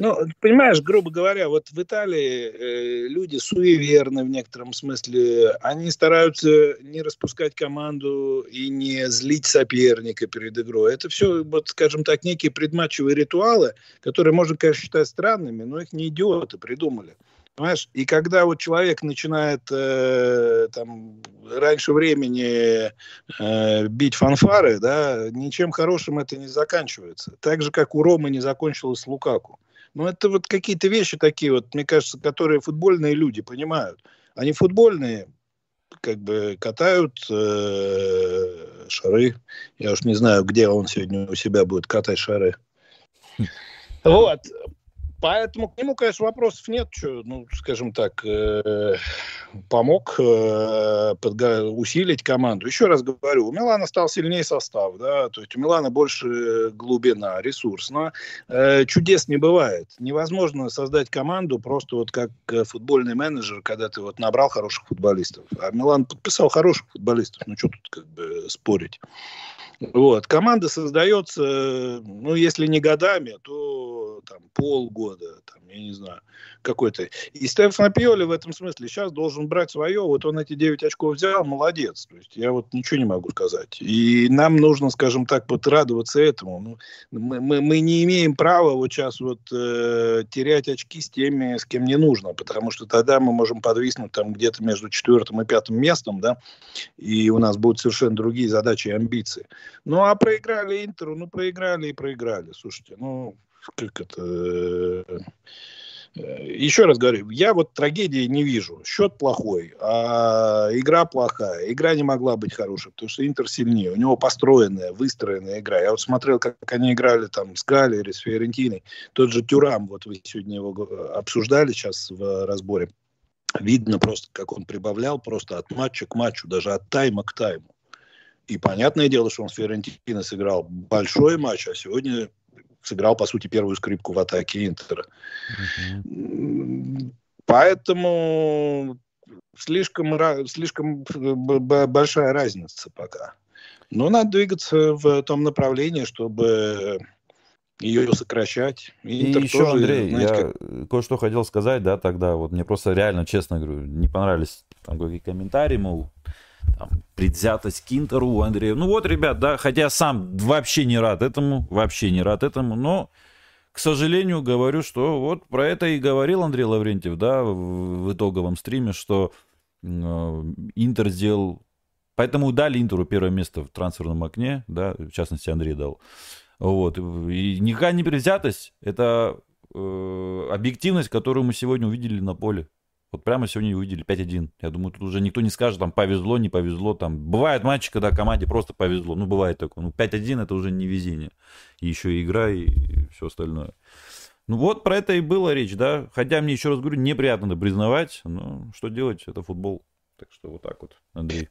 Ну, понимаешь, грубо говоря, вот в Италии э, люди суеверны в некотором смысле. Они стараются не распускать команду и не злить соперника перед игрой. Это все, вот, скажем так, некие предматчевые ритуалы, которые можно, конечно, считать странными, но их не идиоты придумали. Понимаешь? И когда вот человек начинает э, там раньше времени э, бить фанфары, да, ничем хорошим это не заканчивается. Так же, как у Ромы не закончилось с Лукаку. Ну, это вот какие-то вещи такие вот, мне кажется, которые футбольные люди понимают. Они футбольные, как бы катают э, шары. Я уж не знаю, где он сегодня у себя будет катать шары. Вот. Поэтому к нему, конечно, вопросов нет. Что, ну, скажем так, э, помог э, подго- усилить команду. Еще раз говорю, у Милана стал сильнее состав, да, то есть у Милана больше глубина, ресурс. Но э, чудес не бывает. Невозможно создать команду просто вот как э, футбольный менеджер, когда ты вот набрал хороших футболистов. А Милан подписал хороших футболистов. Ну, что тут как бы спорить? Вот. Команда создается, ну, если не годами, то там полгода, там, я не знаю, какой-то. И Стефан Пиоли в этом смысле сейчас должен брать свое. Вот он эти 9 очков взял, молодец. То есть я вот ничего не могу сказать. И нам нужно, скажем так, вот радоваться этому. Ну, мы, мы, мы не имеем права вот сейчас вот э, терять очки с теми, с кем не нужно, потому что тогда мы можем подвиснуть там где-то между четвертым и пятым местом, да, и у нас будут совершенно другие задачи и амбиции. Ну, а проиграли Интеру, ну, проиграли и проиграли. Слушайте, ну, как это... Э, еще раз говорю, я вот трагедии не вижу. Счет плохой, а игра плохая. Игра не могла быть хорошей, потому что Интер сильнее. У него построенная, выстроенная игра. Я вот смотрел, как они играли там с Галери, с Фиорентиной. Тот же Тюрам, вот вы сегодня его обсуждали сейчас в разборе. Видно просто, как он прибавлял просто от матча к матчу, даже от тайма к тайму. И понятное дело, что он с Фиорентино сыграл большой матч, а сегодня сыграл, по сути, первую скрипку в атаке Интера. Uh-huh. Поэтому слишком, слишком большая разница пока. Но надо двигаться в том направлении, чтобы ее сокращать. Интер и еще, тоже, Андрей, знаете, я как... кое-что хотел сказать, да, тогда, вот мне просто реально, честно говорю, не понравились там какие комментарии, мол, там, предвзятость к Интеру у Андрея. Ну вот, ребят, да, хотя сам вообще не рад этому, вообще не рад этому, но, к сожалению, говорю, что вот про это и говорил Андрей Лаврентьев, да, в, в итоговом стриме, что э, Интер сделал, поэтому дали Интеру первое место в трансферном окне, да, в частности, Андрей дал. Вот. И никакая не предвзятость, это э, объективность, которую мы сегодня увидели на поле. Вот прямо сегодня увидели 5-1. Я думаю, тут уже никто не скажет, там, повезло, не повезло. Там бывают матчи, когда команде просто повезло. Ну, бывает такое. Ну, 5-1 это уже не везение. И еще и игра, и, и все остальное. Ну, вот про это и была речь, да. Хотя мне, еще раз говорю, неприятно это признавать. Но что делать, это футбол. Так что вот так вот, Андрей.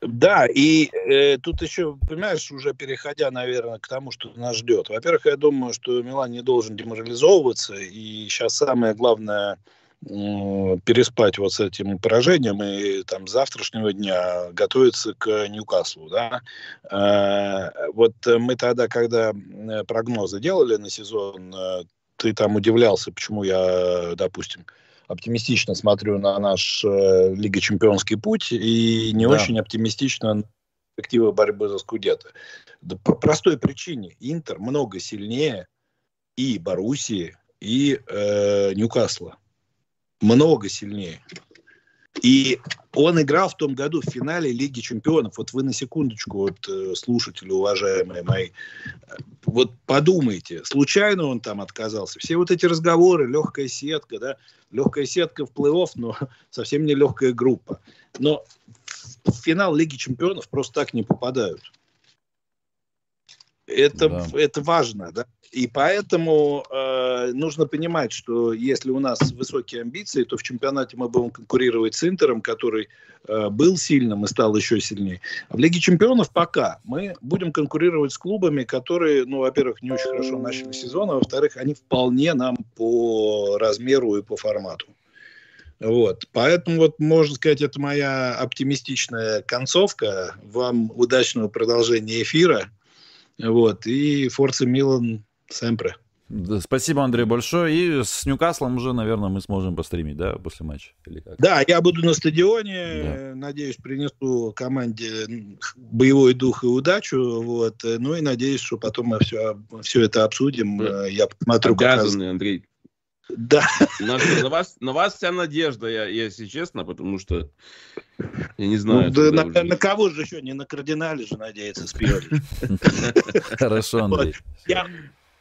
Да, и э, тут еще, понимаешь, уже переходя, наверное, к тому, что нас ждет. Во-первых, я думаю, что Милан не должен деморализовываться, и сейчас самое главное переспать вот с этим поражением и там завтрашнего дня готовиться к Ньюкаслу, да. Э, вот мы тогда, когда прогнозы делали на сезон, э, ты там удивлялся, почему я, допустим, оптимистично смотрю на наш э, Лига Чемпионский путь и не да. очень оптимистично на перспективы борьбы за Скудетто. Да по простой причине. Интер много сильнее и Боруссии, и э, Ньюкасла. Много сильнее. И он играл в том году в финале Лиги Чемпионов. Вот вы на секундочку, вот, э, слушатели, уважаемые мои, вот подумайте, случайно он там отказался. Все вот эти разговоры, легкая сетка, да, легкая сетка в плей-офф, но совсем не легкая группа. Но в финал Лиги Чемпионов просто так не попадают. Это, да. это важно, да. И поэтому э, нужно понимать, что если у нас высокие амбиции, то в чемпионате мы будем конкурировать с Интером, который э, был сильным и стал еще сильнее. А в Лиге чемпионов пока мы будем конкурировать с клубами, которые, ну, во-первых, не очень хорошо начали сезон, а во-вторых, они вполне нам по размеру и по формату. Вот. Поэтому, вот, можно сказать, это моя оптимистичная концовка. Вам удачного продолжения эфира. Вот. И Форца Милан Семпре. Спасибо, Андрей, большое. И с Ньюкаслом уже, наверное, мы сможем постримить, да, после матча? Или как? Да, я буду на стадионе. Да. Надеюсь, принесу команде боевой дух и удачу. Вот. Ну и надеюсь, что потом мы все, все это обсудим. Да. Я посмотрю, Обязаны, как раз... Андрей. Да. На, на, вас, на вас вся надежда, я, если честно, потому что я не знаю. Ну, да, на, на кого же еще? Не на кардинале же надеяться Спиоли. Хорошо, Андрей. Я,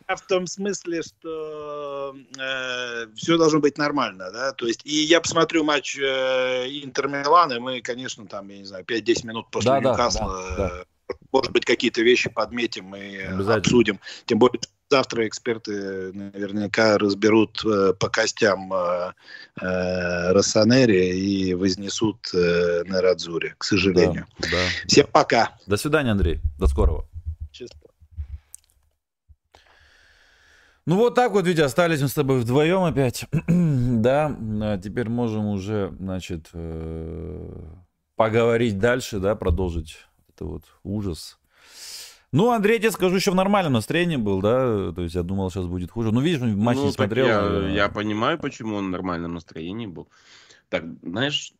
в том смысле, что э, все должно быть нормально, да, то есть, и я посмотрю матч э, Интер Милана, и мы, конечно, там, я не знаю, 5-10 минут после да, Ньюкасла, да, да, да. может быть, какие-то вещи подметим и обсудим, тем более, завтра эксперты наверняка разберут э, по костям э, э, Рассанери и вознесут э, на Радзуре, к сожалению. Да, да. Всем пока. До свидания, Андрей. До скорого. Чисто. Ну вот так вот, Витя, остались мы с тобой вдвоем опять. да, а теперь можем уже, значит, э, поговорить дальше, да, продолжить это вот ужас. Ну, Андрей, тебе скажу, еще в нормальном настроении был, да, то есть я думал, сейчас будет хуже. Ну, видишь, матч ну, не смотрел. Я, а... я понимаю, почему он в нормальном настроении был. Так, знаешь,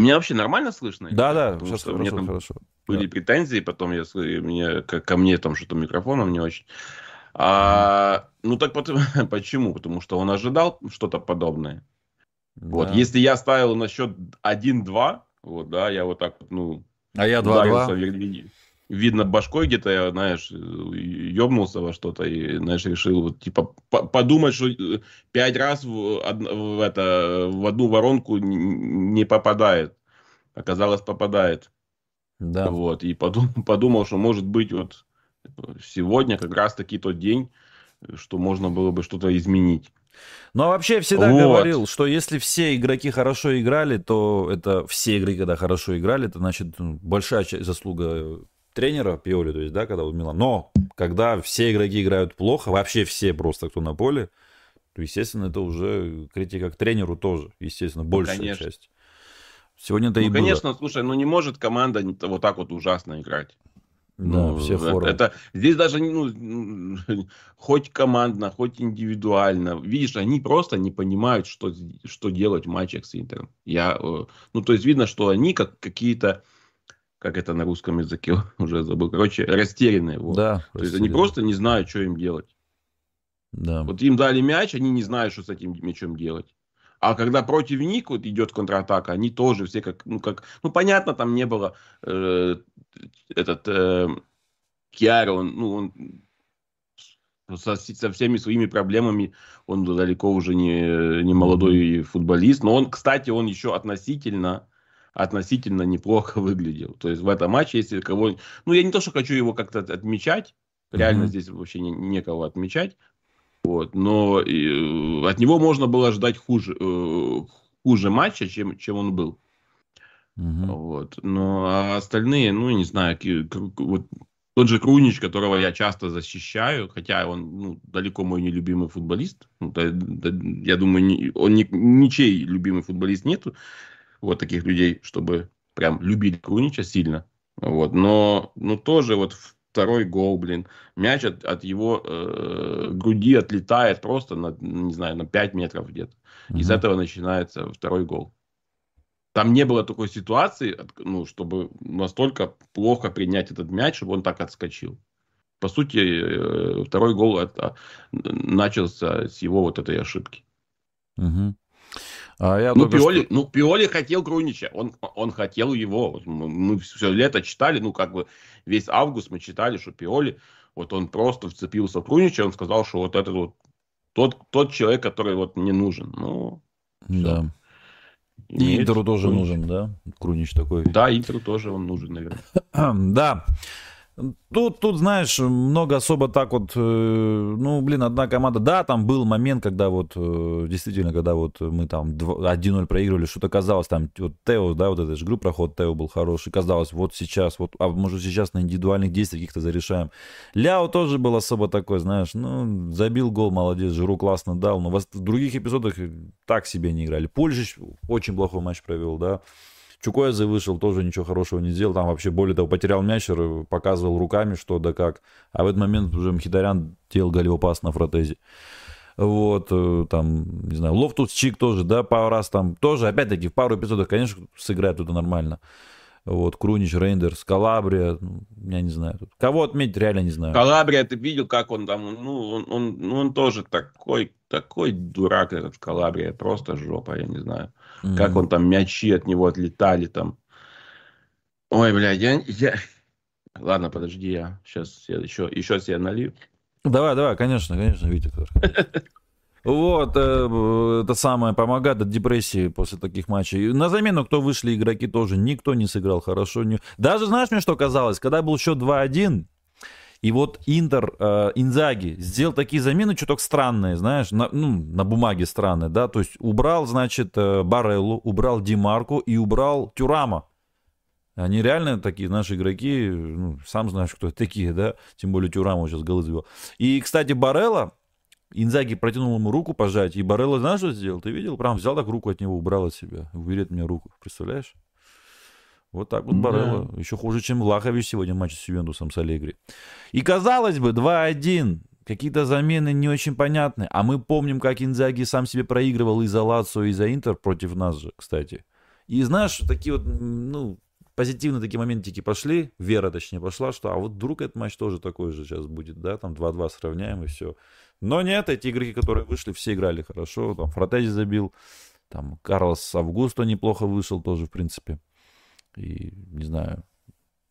меня вообще нормально слышно? Да, да, сейчас хорошо, мне там хорошо. Были да. претензии, потом я, мне, ко мне там что-то микрофоном не очень. А, ну так почему? Потому что он ожидал что-то подобное. Да. Вот, если я ставил на счет 1-2, вот, да, я вот так вот, ну... А я 2-2? Видно, башкой где-то, знаешь, ёбнулся во что-то и, знаешь, решил, вот, типа, подумать, что э, пять раз в, в, это, в одну воронку не попадает. Оказалось, попадает. Да. Вот, и подумал, подумал, что, может быть, вот сегодня как раз-таки тот день, что можно было бы что-то изменить. Ну, а вообще я всегда вот. говорил, что если все игроки хорошо играли, то это все игроки, когда хорошо играли, это значит ну, большая часть заслуга тренера Пиоли, то есть, да, когда Милан. Но когда все игроки играют плохо, вообще все просто, кто на поле, то, естественно, это уже критика к тренеру тоже, естественно, ну, большая конечно. часть. Сегодня это ну, и конечно, было. слушай, ну не может команда вот так вот ужасно играть. Да, ну, все форумы. Это, здесь даже ну, хоть командно, хоть индивидуально. Видишь, они просто не понимают, что, что делать в матчах с Интером. Я, э, ну, то есть видно, что они как какие-то, как это на русском языке уже забыл, короче, растерянные. Вот. Да, то есть они просто не знают, что им делать. Да. Вот им дали мяч, они не знают, что с этим мячом делать. А когда против них вот идет контратака, они тоже все как, ну как, ну понятно, там не было э, этот э, Киара, он, ну, он со, со всеми своими проблемами, он далеко уже не, не молодой футболист, но он, кстати, он еще относительно, относительно неплохо выглядел. То есть в этом матче, если кого... Ну, я не то, что хочу его как-то отмечать, реально mm-hmm. здесь вообще не, некого отмечать, вот, но и, от него можно было ждать хуже, э, хуже матча, чем, чем он был. Угу. Вот. Но а остальные, ну, не знаю, вот тот же Крунич, которого я часто защищаю, хотя он ну, далеко мой нелюбимый футболист. Ну, да, да, я думаю, не, он ни, ничей любимый футболист нету. Вот таких людей, чтобы прям любили Крунича сильно. Вот. Но, но тоже вот второй гол, блин. Мяч от, от его э, груди отлетает просто на, не знаю, на 5 метров где-то. Угу. Из этого начинается второй гол. Там не было такой ситуации, ну, чтобы настолько плохо принять этот мяч, чтобы он так отскочил. По сути, э, второй гол это начался с его вот этой ошибки. Угу. А я ну, Пиоли, что... ну, Пиоли хотел Крунича, он, он хотел его. Мы, все лето читали, ну, как бы весь август мы читали, что Пиоли, вот он просто вцепился в Крунича, он сказал, что вот этот вот тот, тот человек, который вот мне нужен. Ну, да. Все. И Интеру тоже Крунич. нужен, да? Крунич такой. Да, Интеру тоже он нужен, наверное. да. Тут, тут, знаешь, много особо так вот, э, ну, блин, одна команда, да, там был момент, когда вот, э, действительно, когда вот мы там 1-0 проигрывали, что-то казалось, там, вот Тео, да, вот этот же групп проход Тео был хороший, казалось, вот сейчас, вот, а может сейчас на индивидуальных действиях каких-то зарешаем. Ляо тоже был особо такой, знаешь, ну, забил гол, молодец, Жиру классно дал, но в других эпизодах так себе не играли. Пулишич очень плохой матч провел, да, Чуквезе вышел, тоже ничего хорошего не сделал. Там вообще, более того, потерял мяч, показывал руками, что да как. А в этот момент уже Мхитарян делал голевопас на Фраттези. Вот, э, там, не знаю, Лофтус Чик тоже, да, пару раз там тоже, опять-таки, в пару эпизодов, конечно, сыграет это нормально. Вот, Крунич, Рейндерс, Калабрия, ну, я не знаю. Кого отметить, реально не знаю. Калабрия, ты видел, как он там, ну, он, он, ну, он тоже такой, такой дурак этот Калабрия, просто жопа, я не знаю. Mm-hmm. Как он там, мячи от него отлетали там. Ой, блядь, я, я... Ладно, подожди, я сейчас я еще, еще себе налью. Давай, давай, конечно, конечно, Витя. Вот, э, это самое помогает от депрессии после таких матчей. На замену, кто вышли игроки, тоже никто не сыграл хорошо. Не... Даже знаешь мне, что казалось? Когда был счет 2-1, и вот Интер, э, Инзаги сделал такие замены, чуток странные, знаешь, на, ну, на бумаге странные, да, то есть убрал, значит, э, Бареллу, убрал Димарку и убрал Тюрама. Они реально такие наши игроки, ну, сам знаешь, кто такие, да, тем более Тюрама сейчас голы забил. И, кстати, Барелла, Инзаги протянул ему руку пожать, и Барелла, знаешь, что сделал? Ты видел? Прям взял так руку от него, убрал от себя. Убери от меня руку. Представляешь? Вот так вот Барелла. Да. Еще хуже, чем Влахович сегодня в матче с Ювентусом с Аллегри. И казалось бы, 2-1. Какие-то замены не очень понятны. А мы помним, как Инзаги сам себе проигрывал и за Лацо, и за Интер против нас же, кстати. И знаешь, такие вот, ну, позитивные такие моментики пошли, вера точнее пошла, что а вот вдруг этот матч тоже такой же сейчас будет, да, там 2-2 сравняем и все. Но нет, эти игроки, которые вышли, все играли хорошо. Там Фратези забил, там Карлос Августо неплохо вышел тоже, в принципе. И, не знаю,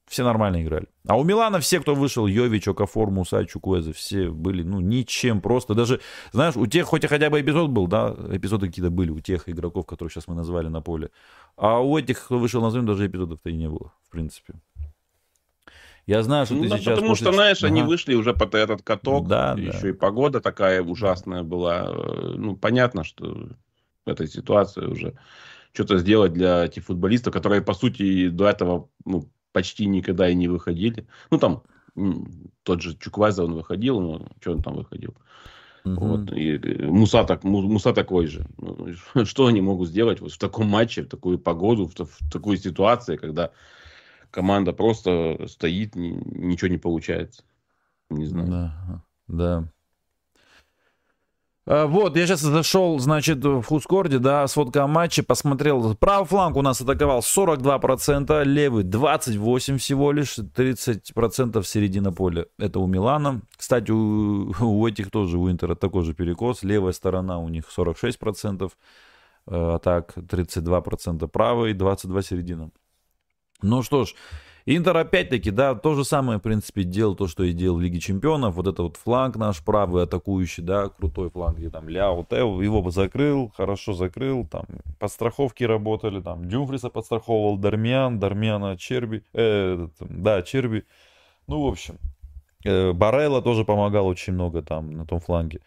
все нормально играли. А у Милана все, кто вышел, Йович, Окафор, Муса, Чукуэза, все были, ну, ничем просто. Даже, знаешь, у тех, хоть хотя бы эпизод был, да, эпизоды какие-то были у тех игроков, которых сейчас мы назвали на поле. А у этих, кто вышел на замену, даже эпизодов-то и не было, в принципе. Я знаю, что ну, ты да, сейчас... Потому после... что, знаешь, ага. они вышли уже под этот каток, да, еще да. и погода такая ужасная была. Ну, понятно, что в этой ситуации уже что-то сделать для этих футболистов, которые, по сути, до этого ну, почти никогда и не выходили. Ну, там тот же Чуквайза, он выходил, но что он там выходил? Угу. Вот, и Муса, так, Муса такой же. Ну, что они могут сделать вот в таком матче, в такую погоду, в, в такой ситуации, когда команда просто стоит, ничего не получается? Не знаю. Да, да. А, вот, я сейчас зашел, значит, в Хускорде, да, сводка о матче, посмотрел. Правый фланг у нас атаковал 42%, левый 28% всего лишь, 30% середина поля. Это у Милана. Кстати, у, у этих тоже, у Интера такой же перекос. Левая сторона у них 46%, а так 32% правый, 22% середина. Ну что ж, Интер опять-таки, да, то же самое, в принципе, делал то, что и делал в Лиге Чемпионов. Вот это вот фланг наш правый атакующий, да, крутой фланг, где там Ляо, Тео, его бы закрыл, хорошо закрыл, там подстраховки работали, там Дюмфриса подстраховывал, Дармиан, Дармиана Черби, э, да, Черби. Ну, в общем, э, Барелла тоже помогал очень много там на том фланге.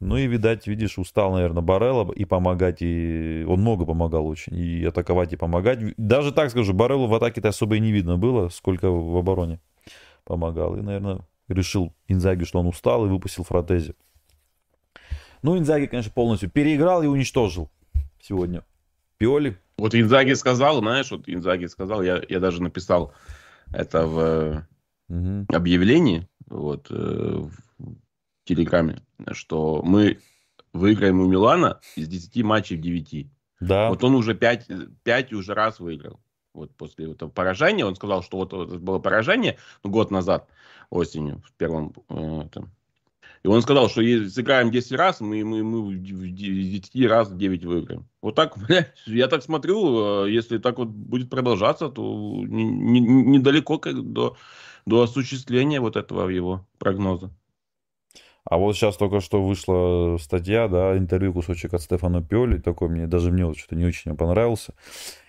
Ну и, видать, видишь, устал, наверное, Барелла и помогать, и он много помогал очень, и атаковать, и помогать. Даже так скажу, Бареллу в атаке-то особо и не видно было, сколько в обороне помогал. И, наверное, решил Инзаги, что он устал, и выпустил Фратези. Ну, Инзаги, конечно, полностью переиграл и уничтожил сегодня. Пиоли. Вот Инзаги сказал, знаешь, вот Инзаги сказал, я, я даже написал это в угу. объявлении, вот, э, Телеграме, что мы выиграем у Милана из 10 матчей в 9. Да. Вот он уже 5, 5 уже раз выиграл. Вот после этого поражения, он сказал, что вот это было поражение ну, год назад, осенью, в первом э, там. И он сказал, что если сыграем 10 раз, мы, мы, мы в 10 раз 9 выиграем. Вот так, я так смотрю, э, если так вот будет продолжаться, то недалеко не, не до, до осуществления вот этого его прогноза. А вот сейчас только что вышла статья, да, интервью, кусочек от Стефана Пиоли, такой мне, даже мне вот что-то не очень понравился.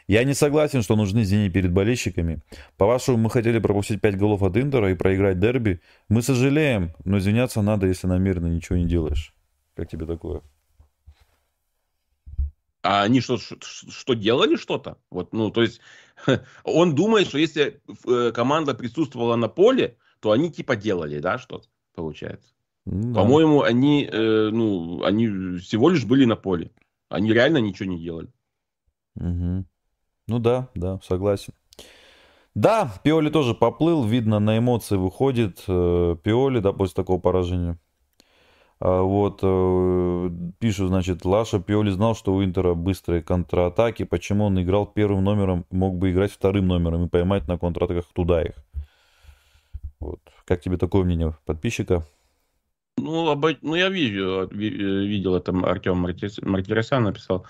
Я не согласен, что нужны извинения перед болельщиками. По-вашему, мы хотели пропустить 5 голов от Интера и проиграть дерби. Мы сожалеем, но извиняться надо, если намеренно ничего не делаешь. Как тебе такое? А они что, что делали что-то? Вот, ну, то есть, он думает, что если э, команда присутствовала на поле, то они типа делали, да, что-то, получается. Да. По-моему, они, э, ну, они всего лишь были на поле. Они реально ничего не делали. Угу. Ну да, да, согласен. Да, Пиоли тоже поплыл, видно, на эмоции выходит э, Пиоли, да, после такого поражения. А вот, э, пишут, значит, Лаша Пиоли знал, что у Интера быстрые контратаки, почему он играл первым номером, мог бы играть вторым номером и поймать на контратаках туда их. Вот. Как тебе такое мнение подписчика? Ну, об, ну я вижу, э, видел это Артем Мартиросян написал.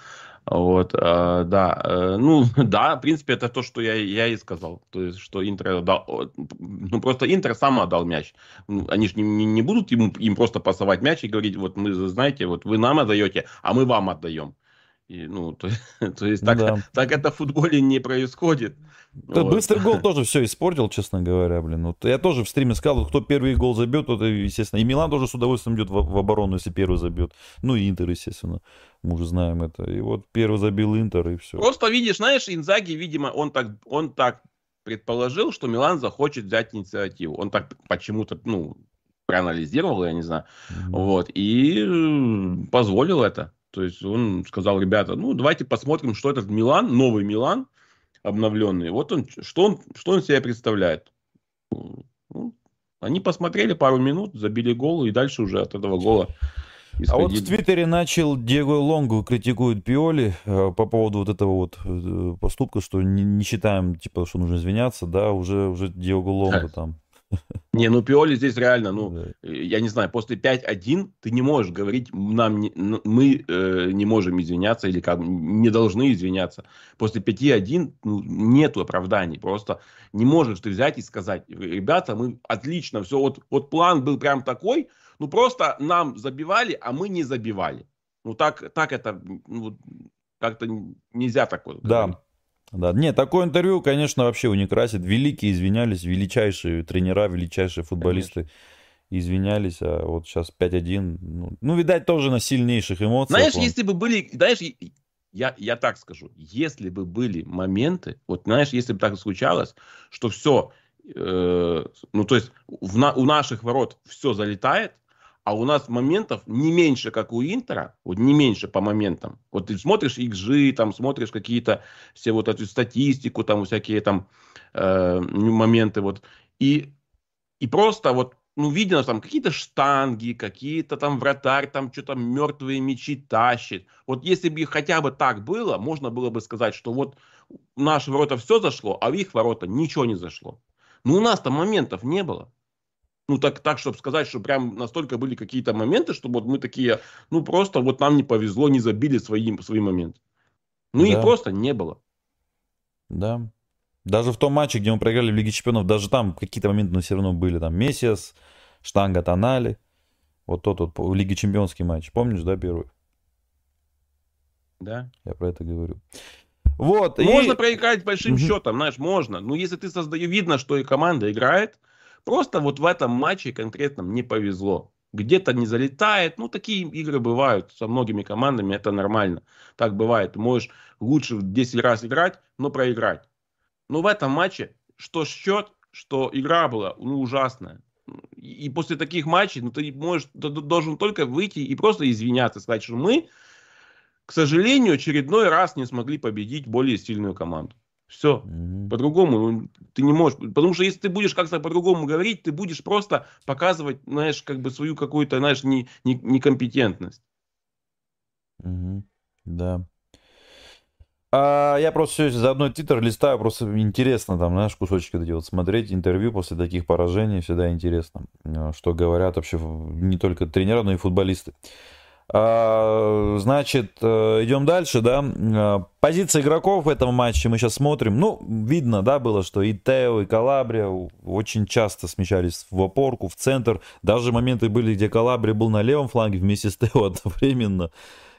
Вот, э, да, э, ну, да, в принципе, это то, что я, я и сказал. То есть, что Интер дал, ну, просто Интер сам отдал мяч. Ну, они же не, не будут им, им просто пасовать мяч и говорить, вот мы, знаете, вот вы нам отдаете, а мы вам отдаем. И, ну, то, то есть, так, да. так это в футболе не происходит. Вот. Быстрый гол тоже все испортил, честно говоря, блин. Вот я тоже в стриме сказал, кто первый гол забьет, тот, естественно. И Милан тоже с удовольствием идет в, в оборону, если первый забьет. Ну и Интер, естественно. Мы уже знаем это. И вот первый забил Интер, и все. Просто видишь, знаешь, Инзаги, видимо, он так, он так предположил, что Милан захочет взять инициативу. Он так почему-то, ну, проанализировал, я не знаю. Mm-hmm. Вот. И позволил это. То есть он сказал, ребята, ну давайте посмотрим, что этот Милан, новый Милан, обновленный. Вот он, что он, что он себя представляет. Ну, они посмотрели пару минут, забили гол, и дальше уже от этого гола исходили. А вот в Твиттере начал Диего Лонгу критикует Пиоли э, по поводу вот этого вот э, поступка, что не, не считаем, типа, что нужно извиняться, да, уже, уже Диего Лонга там не, ну Пиоли здесь реально, ну, да. я не знаю, после 5-1 ты не можешь говорить, нам не, мы э, не можем извиняться или как не должны извиняться. После 5-1 ну, нету оправданий, просто не можешь ты взять и сказать, ребята, мы отлично, все, вот, вот план был прям такой, ну просто нам забивали, а мы не забивали. Ну так, так это, ну, как-то нельзя такое. Да, говорить. Да, нет, такое интервью, конечно, вообще не красит. Великие извинялись, величайшие тренера, величайшие футболисты конечно. извинялись, а вот сейчас 5-1. Ну, ну, видать, тоже на сильнейших эмоциях. Знаешь, он... если бы были, знаешь, я, я так скажу, если бы были моменты, вот знаешь, если бы так случалось, что все, э, ну то есть в на, у наших ворот все залетает, а у нас моментов не меньше, как у Интера, вот не меньше по моментам. Вот ты смотришь XG, там смотришь какие-то все вот эту статистику, там всякие там э, моменты вот. И, и просто вот, ну, видно там какие-то штанги, какие-то там вратарь, там что-то мертвые мечи тащит. Вот если бы хотя бы так было, можно было бы сказать, что вот в наши ворота все зашло, а в их ворота ничего не зашло. Но у нас-то моментов не было ну, так, так, чтобы сказать, что прям настолько были какие-то моменты, чтобы вот мы такие, ну, просто вот нам не повезло, не забили свои, свои моменты. Ну, да. их просто не было. Да. Даже в том матче, где мы проиграли в Лиге Чемпионов, даже там какие-то моменты ну, все равно были. Там Мессиас, Штанга Тонали. Вот тот вот в Лиге Чемпионский матч. Помнишь, да, первый? Да. Я про это говорю. Вот. Можно и... проиграть большим угу. счетом, знаешь, можно. Но если ты создаешь, видно, что и команда играет, просто вот в этом матче конкретно не повезло. Где-то не залетает. Ну, такие игры бывают со многими командами, это нормально. Так бывает. Можешь лучше 10 раз играть, но проиграть. Но в этом матче, что счет, что игра была ну, ужасная. И после таких матчей ну, ты можешь, ты должен только выйти и просто извиняться, сказать, что мы к сожалению, очередной раз не смогли победить более сильную команду. Все. Mm-hmm. По-другому ты не можешь. Потому что если ты будешь как-то по-другому говорить, ты будешь просто показывать, знаешь, как бы свою какую-то, знаешь, не, не, некомпетентность. Mm-hmm. Да. А я просто все за одной титр листаю, просто интересно там, знаешь, кусочки эти вот смотреть, интервью после таких поражений, всегда интересно, э, что говорят вообще не только тренера, но и футболисты. А, значит, э, идем дальше, да. А, позиция игроков в этом матче мы сейчас смотрим. Ну, видно, да, было, что и Тео, и Калабрия очень часто смещались в опорку, в центр. Даже моменты были, где Калабрия был на левом фланге вместе с Тео одновременно.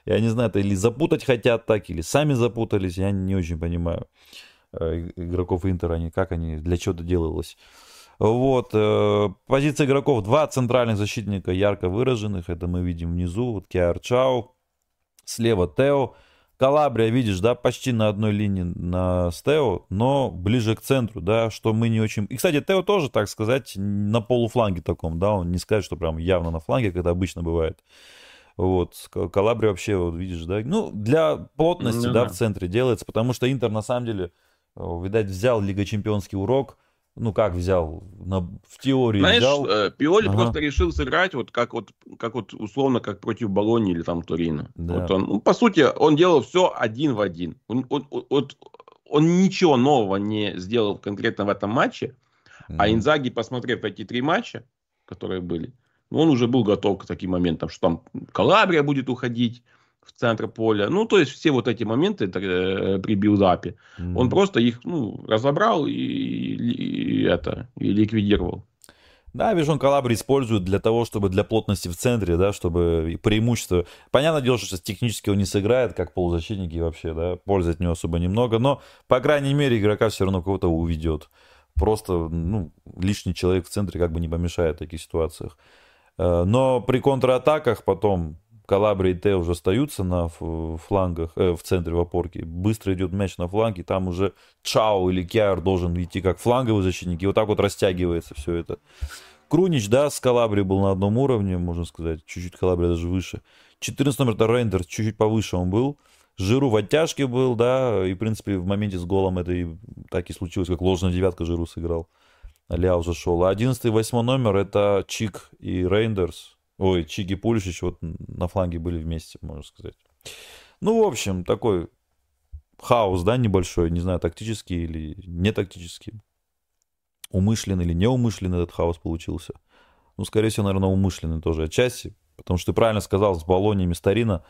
Я не знаю, это или запутать хотят так, или сами запутались, я не очень понимаю э, игроков Интера, они, как они, для чего это делалось. Вот. Э, позиция игроков. Два центральных защитника ярко выраженных. Это мы видим внизу. Вот Киар Чау. Слева Тео. Калабрия, видишь, да, почти на одной линии на Стео, но ближе к центру, да, что мы не очень... И, кстати, Тео тоже, так сказать, на полуфланге таком, да, он не скажет, что прям явно на фланге, как это обычно бывает. Вот, Калабрия вообще, вот видишь, да, ну, для плотности, ну, да, да, в центре делается, потому что Интер, на самом деле, видать, взял Лига Чемпионский урок, ну как взял, на, в теории Знаешь, взял. Э, Пиоли ага. просто решил сыграть вот как вот, как вот условно, как против Болони или там Турина. Да. Вот он, ну, по сути, он делал все один в один. Он, он, он, он ничего нового не сделал конкретно в этом матче, mm. а Инзаги, посмотрев эти три матча, которые были, ну, он уже был готов к таким моментам, что там Калабрия будет уходить, в центр поля. Ну, то есть все вот эти моменты э, при билдапе, mm-hmm. он просто их ну, разобрал и, и, и это и ликвидировал. Да, Вижон Калабри используют для того, чтобы для плотности в центре, да, чтобы преимущество. Понятное дело, что сейчас технически он не сыграет, как полузащитник и вообще, да, пользы от него особо немного, но, по крайней мере, игрока все равно кого-то уведет. Просто, ну, лишний человек в центре как бы не помешает в таких ситуациях. Э, но при контратаках потом Калабри и Т уже остаются на флангах, э, в центре в опорке. Быстро идет мяч на фланге, там уже Чао или Киар должен идти как фланговый защитник. И вот так вот растягивается все это. Крунич, да, с Калабри был на одном уровне, можно сказать. Чуть-чуть Калабри даже выше. 14 номер это Рейндер, чуть-чуть повыше он был. Жиру в оттяжке был, да, и, в принципе, в моменте с голом это и так и случилось, как ложная девятка Жиру сыграл. Ляо зашел. А 11 и 8 номер это Чик и Рейндерс. Ой, Чиги Пулишич вот на фланге были вместе, можно сказать. Ну, в общем, такой хаос, да, небольшой, не знаю, тактический или не тактический. Умышленный или неумышленный этот хаос получился. Ну, скорее всего, наверное, умышленный тоже отчасти. Потому что ты правильно сказал, с Болонией Старина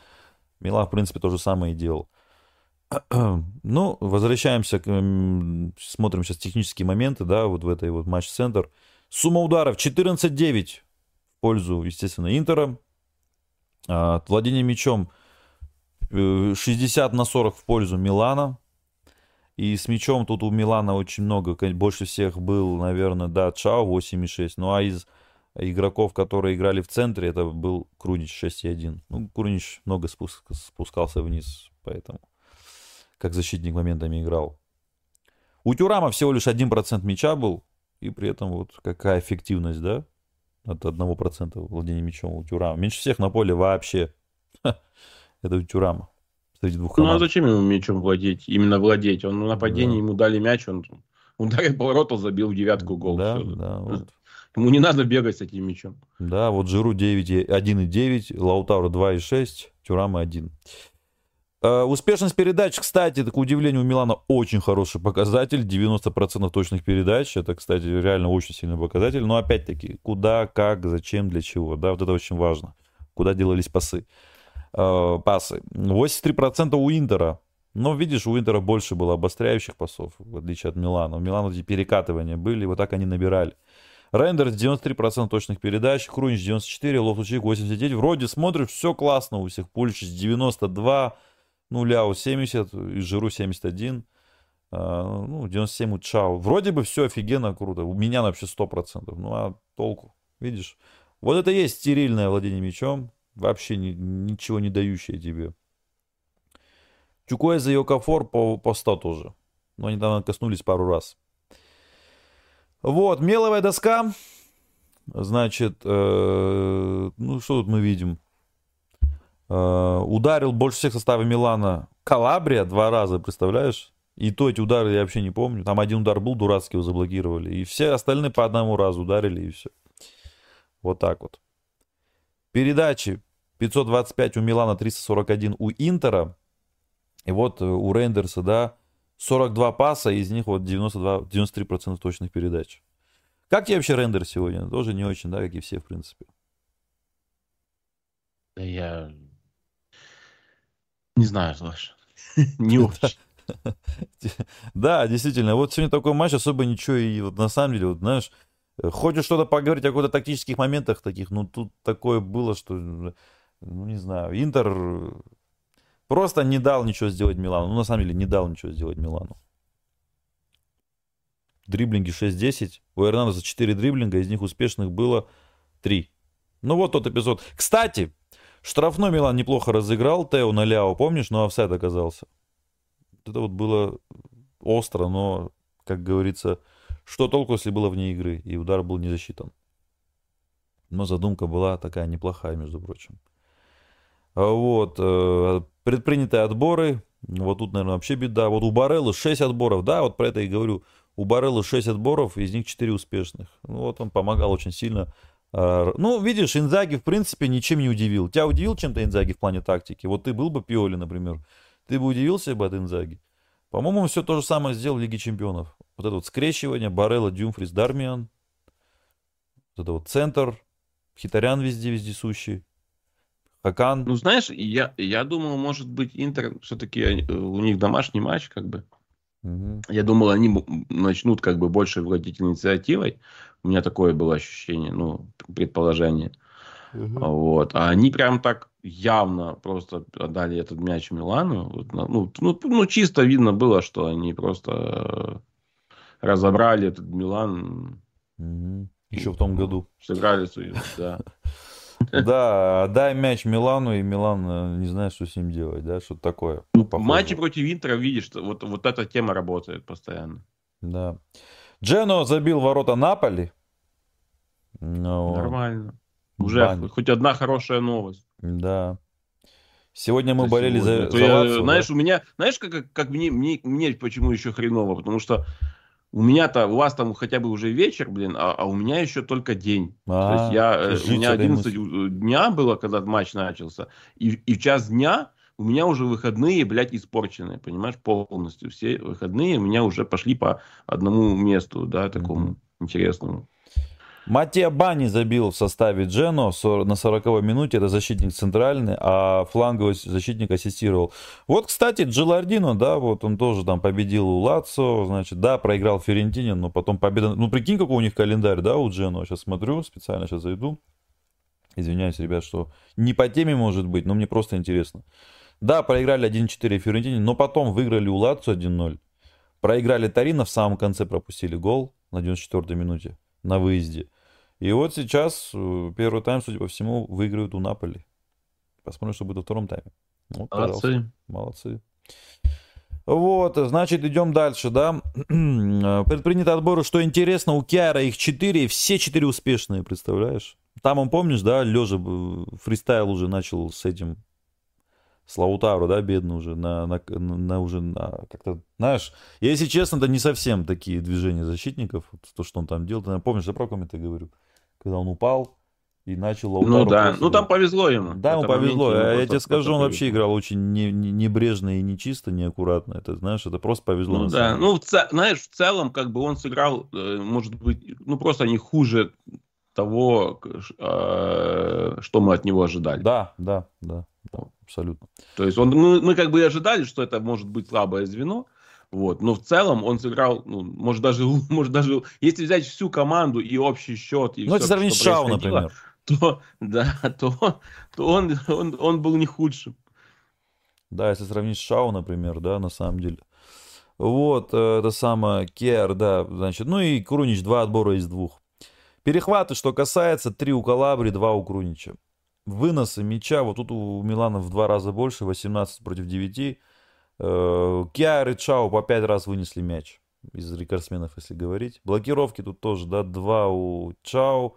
Мила, в принципе, то же самое и делал. Ну, возвращаемся, к, смотрим сейчас технические моменты, да, вот в этой вот матч-центр. Сумма ударов 14-9 пользу, естественно, Интера. А, владение мячом 60 э, на 40 в пользу Милана. И с мячом тут у Милана очень много, больше всех был, наверное, да, Чао 8,6. Ну а из игроков, которые играли в центре, это был Крунич 6,1. Ну, Крунич много спускался вниз, поэтому как защитник моментами играл. У Тюрама всего лишь 1% мяча был, и при этом вот какая эффективность, да? От 1% владения мячом у Тюрама. Меньше всех на поле вообще. Это у Тюрама. Среди двух команд. Ну а зачем ему мячом владеть? Именно владеть. Он на нападении, да. ему дали мяч, он ударил поворотал, забил в девятку гол. Да, Все. да. Вот. Ему не надо бегать с этим мячом. Да, вот Жиру 9, 1,9, Лаутару 2,6, Тюрама 1. Э, успешность передач, кстати, к удивлению, у Милана очень хороший показатель. 90% точных передач. Это, кстати, реально очень сильный показатель. Но опять-таки, куда, как, зачем, для чего. Да, вот это очень важно. Куда делались пасы. Э, пасы. 83% у Интера. Но, видишь, у Интера больше было обостряющих пасов, в отличие от Милана. У Милана эти перекатывания были, вот так они набирали. Рендерс 93% точных передач, Крунич 94, Лофтучик 89. Вроде смотришь, все классно у всех. Пульчич 92, ну, Ляо 70, и Жиру 71. А, ну, 97 у Чао. Вроде бы все офигенно круто. У меня вообще 100%. Ну, а толку? Видишь? Вот это есть стерильное владение мечом. Вообще ни, ничего не дающее тебе. Чукуэза и Окафор по, по 100 тоже. Но они там коснулись пару раз. Вот, меловая доска. Значит, э, ну что тут мы видим? Э, ударил больше всех состава Милана Калабрия два раза, представляешь? И то эти удары я вообще не помню. Там один удар был дурацкий, его заблокировали. И все остальные по одному разу ударили, и все. Вот так вот. Передачи 525 у Милана, 341 у Интера. И вот э, у Рейндерса, да, 42 паса, из них вот 92, 93% точных передач. Как тебе вообще рендер сегодня? Тоже не очень, да, как и все, в принципе. Я не знаю, Саша. Не очень. Да, действительно. Вот сегодня такой матч, особо ничего и вот на самом деле, вот знаешь, хочешь что-то поговорить о каких-то тактических моментах таких, ну тут такое было, что, ну не знаю, Интер просто не дал ничего сделать Милану. Ну на самом деле не дал ничего сделать Милану. Дриблинги 6-10. У Эрнандеса 4 дриблинга, из них успешных было 3. Ну вот тот эпизод. Кстати, штрафной Милан неплохо разыграл. Тео на Ляо, помнишь, но офсайд оказался это вот было остро, но, как говорится, что толку, если было вне игры, и удар был не засчитан. Но задумка была такая неплохая, между прочим. А вот, э, предпринятые отборы, вот тут, наверное, вообще беда. Вот у Бареллы 6 отборов, да, вот про это и говорю. У Бареллы 6 отборов, из них 4 успешных. Ну, вот он помогал очень сильно. А, ну, видишь, Инзаги, в принципе, ничем не удивил. Тебя удивил чем-то Инзаги в плане тактики? Вот ты был бы Пиоли, например, ты бы удивился бы от Инзаги? По-моему, все то же самое сделал в Лиге Чемпионов. Вот это вот скрещивание, Барелла, Дюмфрис, Дармиан. Вот это вот центр, Хитарян везде вездесущий. Хакан. Ну, знаешь, я, я думал, может быть, Интер все-таки э, у них домашний матч, как бы. Угу. Я думал, они начнут как бы больше владеть инициативой. У меня такое было ощущение, ну, предположение. Угу. Вот. А они прям так явно просто отдали этот мяч Милану. Ну, ну, ну, чисто видно было, что они просто разобрали этот Милан. Угу. Еще в том году. Сыграли свою, да. Да, дай мяч Милану, и Милан э, не знает, что с ним делать, да, что-то такое. Ну, в матче против Интера видишь, вот, вот эта тема работает постоянно. Да. Джено забил ворота Наполи. Ну, Нормально. Уже Бань. хоть одна хорошая новость. Да. Сегодня мы болели сегодня. за, за я, Лацо, Знаешь, да? у меня, знаешь, как, как мне, мне, мне почему еще хреново? Потому что у меня-то, у вас там хотя бы уже вечер, блин, а, а у меня еще только день. А, То есть я, э, у меня 11 мысли. дня было, когда матч начался, и, и в час дня у меня уже выходные, блядь, испорчены, понимаешь, полностью. Все выходные у меня уже пошли по одному месту, да, такому mm-hmm. интересному. Матея Бани забил в составе Джено на 40-й минуте. Это защитник центральный, а фланговый защитник ассистировал. Вот, кстати, Джилардино, да, вот он тоже там победил у Лацо, значит, да, проиграл Ферентине, но потом победа... Ну, прикинь, какой у них календарь, да, у Джено. Сейчас смотрю, специально сейчас зайду. Извиняюсь, ребят, что не по теме может быть, но мне просто интересно. Да, проиграли 1-4 Ферентине, но потом выиграли у Лацо 1-0. Проиграли Тарина, в самом конце пропустили гол на 94-й минуте на выезде. И вот сейчас э, первый тайм, судя по всему, выиграют у Наполи. Посмотрим, что будет во втором тайме. Вот, Молодцы. Молодцы. Вот, значит, идем дальше, да. Предприняты отборы, что интересно, у Киара их четыре, все четыре успешные, представляешь? Там он, помнишь, да, лежа фристайл уже начал с этим, с Лаутару, да, бедный уже, на, на, на уже, на, как-то, знаешь, если честно, это не совсем такие движения защитников, то, что он там делал, ты помнишь, я про ком это говорю? Когда он упал и начал Лаутару Ну да, ну там повезло ему. Да, ему повезло. Ему я тебе скажу, он вообще играл очень не, не, небрежно и нечисто, неаккуратно. Это, знаешь, это просто повезло. Ну да, ну в ц... знаешь, в целом, как бы он сыграл, э, может быть, ну просто не хуже того, э, что мы от него ожидали. Да, да, да. абсолютно. То есть он, мы, мы как бы ожидали, что это может быть слабое звено, вот. Но в целом он сыграл, ну, может даже, может даже, если взять всю команду и общий счет, и ну, все, сравнить с Шау, например. То, да, то, то он, он, он был не худшим. Да, если сравнить с Шау, например, да, на самом деле. Вот, э, это самое, Кер, да, значит, ну и Крунич, два отбора из двух. Перехваты, что касается, три у Калабри, два у Крунича. Выносы мяча, вот тут у Милана в два раза больше, 18 против 9. Э, Киар и Чао по пять раз вынесли мяч из рекордсменов, если говорить. Блокировки тут тоже, да, два у Чао,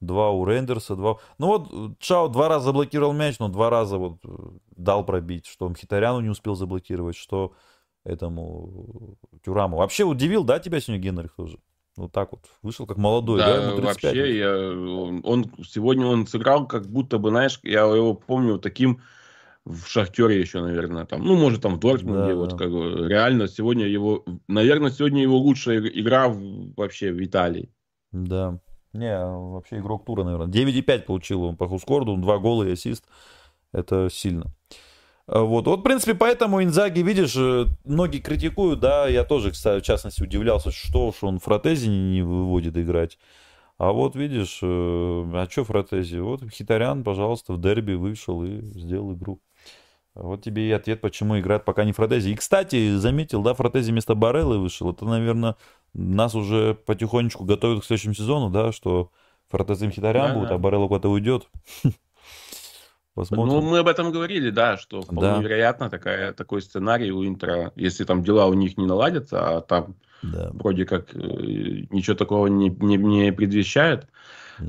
два у Рендерса, два... Ну вот Чао два раза заблокировал мяч, но два раза вот э, дал пробить, что Мхитаряну не успел заблокировать, что этому Тюраму. Вообще удивил, да, тебя сегодня Генрих тоже? Вот так вот вышел как молодой, да? да ему 35. вообще, я, он, сегодня он сыграл как будто бы, знаешь, я его помню таким в Шахтере еще, наверное, там, ну, может, там в Дортмунде, да, вот да. как бы, реально сегодня его, наверное, сегодня его лучшая игра в, вообще в Италии. Да, не, вообще игрок тура, наверное. 9,5 получил он по Хускорду, два гола и ассист, это сильно. А вот, вот, в принципе, поэтому Инзаги, видишь, э, многие критикуют, да, я тоже, кстати, в частности, удивлялся, что уж он Фротези не выводит играть. А вот видишь, э, а что Фротези? Вот Хитарян, пожалуйста, в дерби вышел и сделал игру. Вот тебе и ответ, почему играет пока не Фротези. И, кстати, заметил, да, Фротези вместо Бареллы вышел. Это, наверное, нас уже потихонечку готовят к следующему сезону, да, что Фротези Мхитарян да, будет, да. а Барелла куда-то уйдет. Посмотрим. Ну, мы об этом говорили, да, что вполне да. вероятно такая, такой сценарий у Интера, если там дела у них не наладятся, а там да. вроде как э, ничего такого не, не, не предвещает,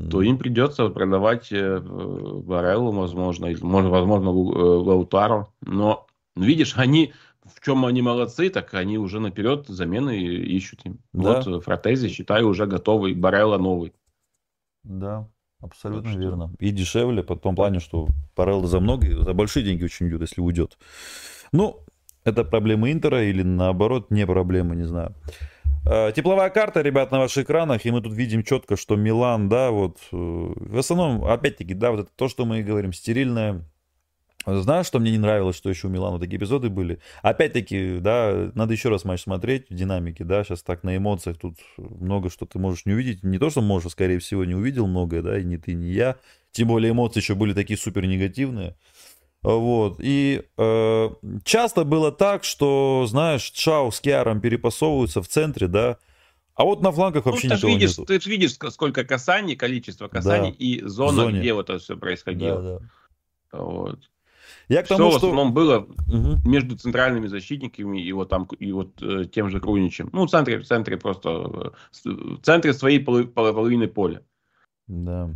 то им придется продавать э, Бареллу, возможно, возможно, э, Лаутаро. Но, видишь, они в чем они молодцы, так они уже наперед замены ищут им. Да. Вот э, Фротези, считаю, уже готовый, Барелла новый. Да, абсолютно так верно. И дешевле, по том плане, что Барелла за много, за большие деньги очень идет, если уйдет. Ну, это проблема Интера или наоборот не проблема, не знаю. Э, тепловая карта, ребят, на ваших экранах, и мы тут видим четко, что Милан, да, вот, э, в основном, опять-таки, да, вот это то, что мы и говорим, стерильное. Знаешь, что мне не нравилось, что еще у Милана такие эпизоды были? Опять-таки, да, надо еще раз матч смотреть в динамике, да, сейчас так на эмоциях тут много что ты можешь не увидеть. Не то, что можешь, скорее всего, не увидел многое, да, и ни ты, ни я. Тем более эмоции еще были такие супер негативные. Вот. И э, часто было так, что, знаешь, Чао с Киаром перепасовываются в центре, да, а вот на флангах вообще ну, ты никого видишь, нету. Ты видишь, сколько касаний, количество касаний да. и зона, зоне. где вот это все происходило. Да, да. Вот. Я к тому, что, что в основном было угу. между центральными защитниками и вот там и вот э, тем же Круничем. Ну, в центре, в центре просто э, в центре своей половины поля. Да.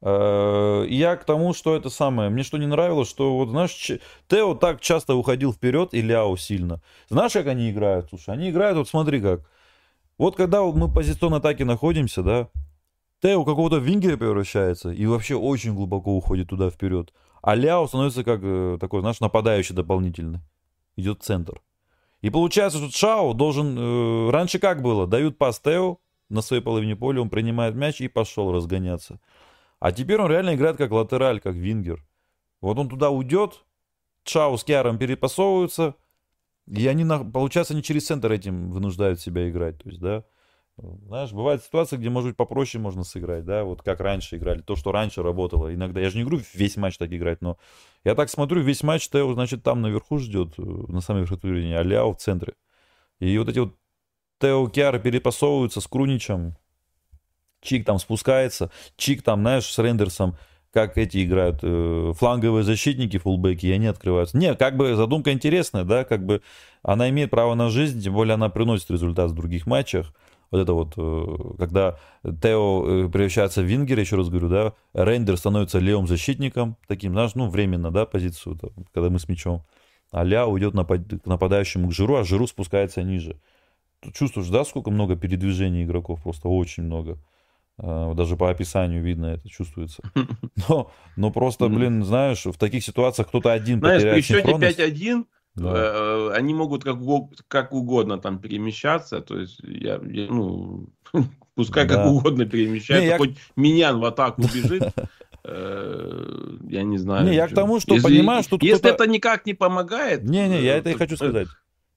Э, я к тому, что это самое. Мне что не нравилось, что вот, знаешь, Тео так часто уходил вперед и Ляо сильно. Знаешь, как они играют? Слушай, они играют, вот смотри как. Вот когда вот мы позиционной атаке находимся, да, Тео какого-то вингера превращается и вообще очень глубоко уходит туда вперед. А Ляо становится как э, такой, знаешь, нападающий дополнительный. Идет в центр. И получается, что Шао должен... Э, раньше как было? Дают пас Тео на своей половине поля, он принимает мяч и пошел разгоняться. А теперь он реально играет как латераль, как вингер. Вот он туда уйдет, Чао с Киаром перепасовываются, и они, получается, они через центр этим вынуждают себя играть. То есть, да, знаешь, бывает ситуация, где, может быть, попроще можно сыграть, да, вот как раньше играли, то, что раньше работало. Иногда, я же не говорю весь матч так играть, но я так смотрю, весь матч Тео, значит, там наверху ждет, э, на самой верхотуре, а в центре. И вот эти вот Тео Киары перепасовываются с Круничем, Чик там спускается, Чик там, знаешь, с Рендерсом, как эти играют, э, фланговые защитники, фулбеки, и они открываются. Не, как бы задумка интересная, да, как бы она имеет право на жизнь, тем более она приносит результат в других матчах. Вот это вот, э, когда Тео э, превращается в Вингера, еще раз говорю, да, Рендер становится левым защитником, таким, знаешь, ну, временно, да, позицию, там, когда мы с мячом. А Ля уйдет напад... к нападающему к Жиру, а Жиру спускается ниже. Тут чувствуешь, да, сколько много передвижений игроков, просто очень много. А, даже по описанию видно, это чувствуется. Но, но просто, блин, знаешь, в таких ситуациях кто-то один знаешь, потеряет при счете 5-1 да. Э, они могут как, как угодно там перемещаться. То есть, я, я ну, пускай да. как угодно перемещается. Не, я... Хоть Минян в атаку бежит. э, я не знаю. Не, я к тому, что если, понимаю, что Если это никак не помогает... Не-не, я это и хочу сказать.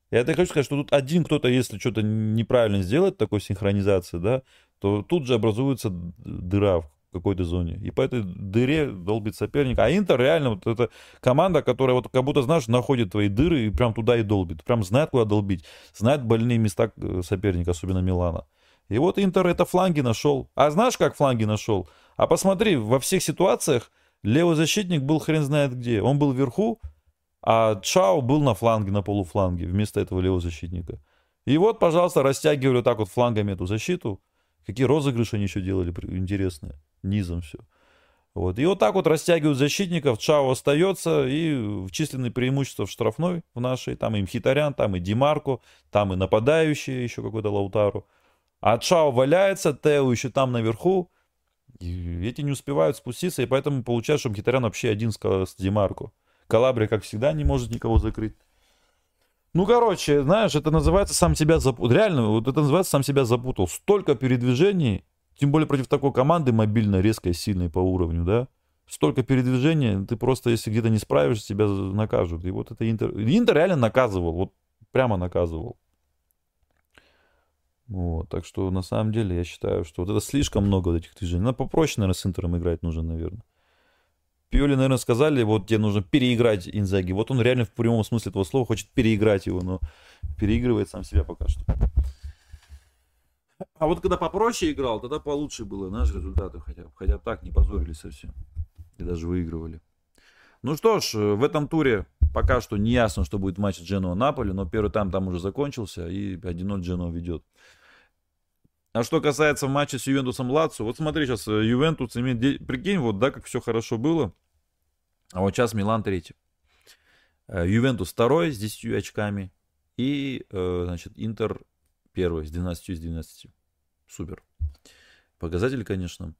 Я это хочу сказать, что тут один кто-то, если что-то неправильно сделает, такой синхронизации, да, то тут же образуется дыра в какой-то зоне. И по этой дыре долбит соперник. А Интер реально вот это команда, которая вот как будто, знаешь, находит твои дыры и прям туда и долбит. Прям знает, куда долбить. Знает больные места э, соперника, особенно Милана. И вот Интер это фланги нашел. А знаешь, как фланги нашел? А посмотри, во всех ситуациях левый защитник был хрен знает где. Он был вверху, а Чао был на фланге, на полуфланге вместо этого левого защитника. И вот, пожалуйста, растягивали так вот флангами эту защиту. Какие розыгрыши они еще делали интересные низом все. Вот. И вот так вот растягивают защитников, Чао остается, и численные преимущества в штрафной в нашей, там и Мхитарян, там и Димарко, там и нападающие, еще какой-то Лаутару. А Чао валяется, Тео еще там наверху, и эти не успевают спуститься, и поэтому получается, что Мхитарян вообще один с, с Димарко. Калабрия, как всегда, не может никого закрыть. Ну, короче, знаешь, это называется сам себя запутал. Реально, вот это называется сам себя запутал. Столько передвижений, тем более против такой команды мобильной, резкой, сильной по уровню, да? Столько передвижения, ты просто, если где-то не справишься, тебя накажут. И вот это Интер... Интер реально наказывал, вот прямо наказывал. Вот, так что на самом деле я считаю, что вот это слишком много вот этих движений. Надо попроще, наверное, с Интером играть нужно, наверное. Пиоли, наверное, сказали, вот тебе нужно переиграть Инзаги. Вот он реально в прямом смысле этого слова хочет переиграть его, но переигрывает сам себя пока что. А вот когда попроще играл, тогда получше было, знаешь, результаты хотя бы. Хотя так не позорились совсем. И даже выигрывали. Ну что ж, в этом туре пока что не ясно, что будет матч Дженоа-Наполи, но первый тайм там уже закончился, и 1-0 Дженоа ведет. А что касается матча с Ювентусом Лацо, вот смотри, сейчас э, Ювентус имеет, прикинь, вот, да, как все хорошо было, а вот сейчас Милан третий. Э, Ювентус второй с 10 очками, и, э, значит, Интер первый с 12 из 12. Супер. Показатель, конечно.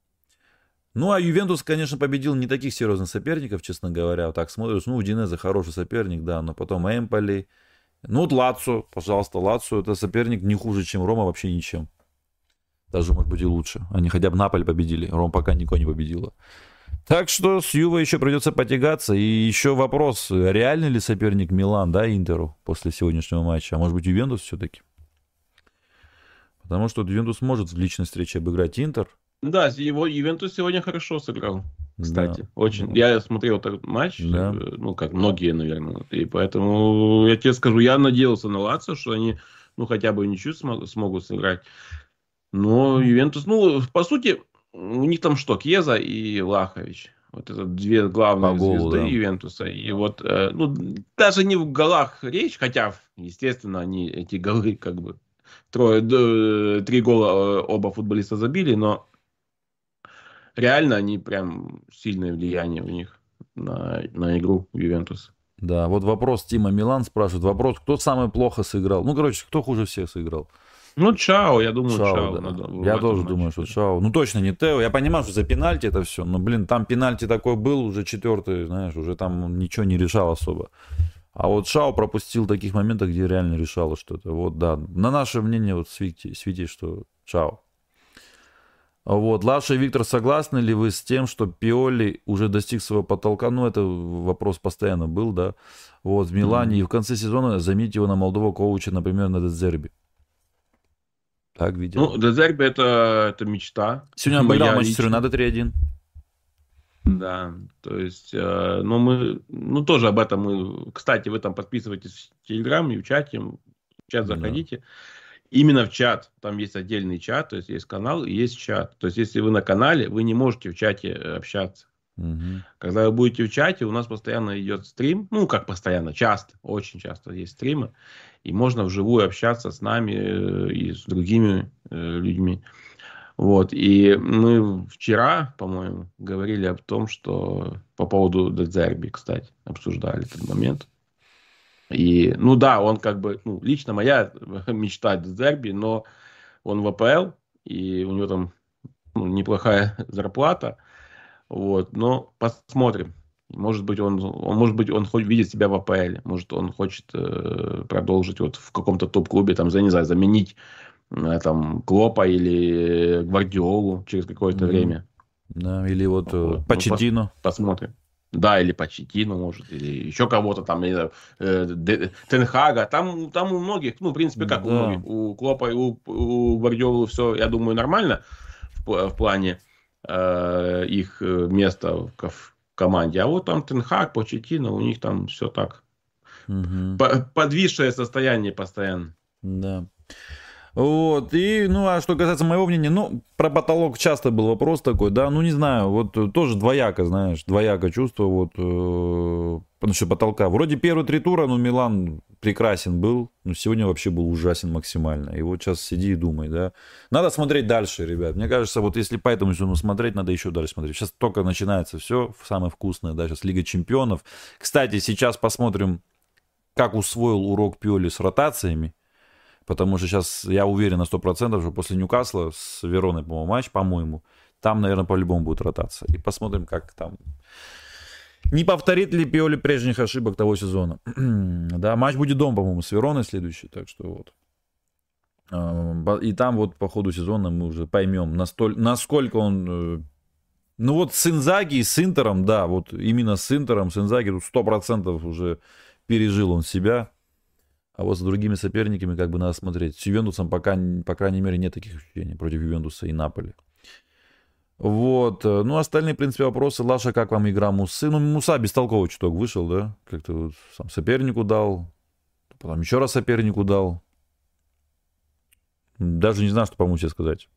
Ну, а Ювентус, конечно, победил не таких серьезных соперников, честно говоря. Вот так смотришь, ну, Удинезе хороший соперник, да, но потом Эмполи. Ну, вот Лацо, пожалуйста, Лацо, это соперник не хуже, чем Рома, вообще ничем. Даже, может быть, и лучше. Они хотя бы Наполь победили. Ром пока никого не победила. Так что с Ювой еще придется потягаться. И еще вопрос, реальный ли соперник Милан, да, Интеру после сегодняшнего матча? А может быть, Ювентус все-таки? Потому что Ювентус может в личной встрече обыграть Интер. Да, его Ювентус сегодня хорошо сыграл. Кстати, да. очень. Я смотрел этот матч, да. Э, ну, как многие, наверное. И поэтому я тебе скажу, я надеялся на Лацо, что они, ну, хотя бы ничего смогут сыграть. Но Ювентус, ну, по сути, у них там что, Кьеза и Лахович. Вот это две главные голу, звезды да. Ювентуса. И вот, э, ну, даже не в голах речь, хотя, естественно, они эти голы, как бы, трое, д, три гола э, оба футболиста забили, но реально они прям сильное влияние у них на, на игру Ювентуса. Да, вот вопрос Тима Милан спрашивает. Вопрос, кто самый плохо сыграл? Ну, короче, кто хуже всех сыграл? Ну, Чао, я думаю, Чао. Чао да. надо, я тоже матче. думаю, что Чао. Ну, точно не Тео. Я понимаю, что за пенальти это все. Но, блин, там пенальти такой был, уже четвертый, знаешь, уже там ничего не решал особо. А вот Шао пропустил таких моментов, где реально решало что-то. Вот, да. На наше мнение, вот свети, свети что Шао. Вот, Лаша и Виктор, согласны ли вы с тем, что Пиоли уже достиг своего потолка? Ну, это вопрос постоянно был, да. Вот, в Милане. Mm-hmm. И в конце сезона заменить его на молодого коуча, например, на Дезерби. Так видел. Ну, Дезерби это, это мечта. Сегодня он обыграл Манчестер Юнайтед 3-1. Да, то есть, э, ну мы, ну тоже об этом мы, кстати, вы там подписывайтесь в Телеграм и в чате, в чат заходите. Да. Именно в чат, там есть отдельный чат, то есть есть канал и есть чат. То есть, если вы на канале, вы не можете в чате э, общаться. Угу. Когда вы будете в чате, у нас постоянно идет стрим, ну как постоянно, часто, очень часто есть стримы, и можно вживую общаться с нами э, и с другими э, людьми. Вот, и мы вчера, по-моему, говорили о том, что по поводу Дезерби, кстати, обсуждали этот момент. И, ну да, он как бы, ну, лично моя мечта Дезерби, но он в АПЛ, и у него там ну, неплохая зарплата. Вот, но посмотрим. Может быть, он, он, может быть, он хоть видит себя в АПЛ, может, он хочет э, продолжить вот в каком-то топ-клубе, там, за, не знаю, заменить э, там Клопа или Гвардиолу через какое-то mm-hmm. время. Да, или вот, вот. Ну, Почетину. Ну, посмотрим. Да, или Почетину, может, или еще кого-то там, не знаю, э, Тенхага. Там, там у многих, ну, в принципе, как да. у многих, у Клопа и у, у Гвардиолы все, я думаю, нормально в, в плане э, э, места в, в команде. А вот там Тенхаг, Почетину, у них там все так. Угу. Подвисшее состояние постоянно. Да. Вот, и, ну, а что касается моего мнения, ну, про потолок часто был вопрос такой, да, ну, не знаю, вот э, тоже двояко, знаешь, двояко чувство, вот, э, что потолка. Вроде первые три тура, ну, Милан прекрасен был, но сегодня вообще был ужасен максимально. И вот сейчас сиди и думай, да. Надо смотреть дальше, ребят. Мне кажется, вот если по этому сезону смотреть, надо еще дальше смотреть. Сейчас только начинается все, самое вкусное, да, сейчас Лига Чемпионов. Кстати, сейчас посмотрим, как усвоил урок Пиоли с ротациями. Потому что сейчас я уверен на 100%, что после Ньюкасла с Вероной, по-моему, матч, по-моему, там, наверное, по-любому будет ротация. И посмотрим, как там... Не повторит ли Пиоли прежних ошибок того сезона? да, матч будет дом, по-моему, с Вероной следующий, так что вот. А, и там вот по ходу сезона мы уже поймем, настоль, насколько он... Э, ну вот с Инзаги и с Интером, да, вот именно с Интером, с Инзаги тут 100% уже пережил он себя. А вот с другими соперниками как бы надо смотреть. С Ювентусом пока, по крайней мере, нет таких ощущений против Ювентуса и Наполи. Вот. Э, ну, остальные, в принципе, вопросы. Лаша, как вам игра Мусы? Ну, Муса бестолковый чуток вышел, да? Как-то вот сам сопернику дал. Потом еще раз сопернику дал. Даже не знаю, что по Мусе сказать.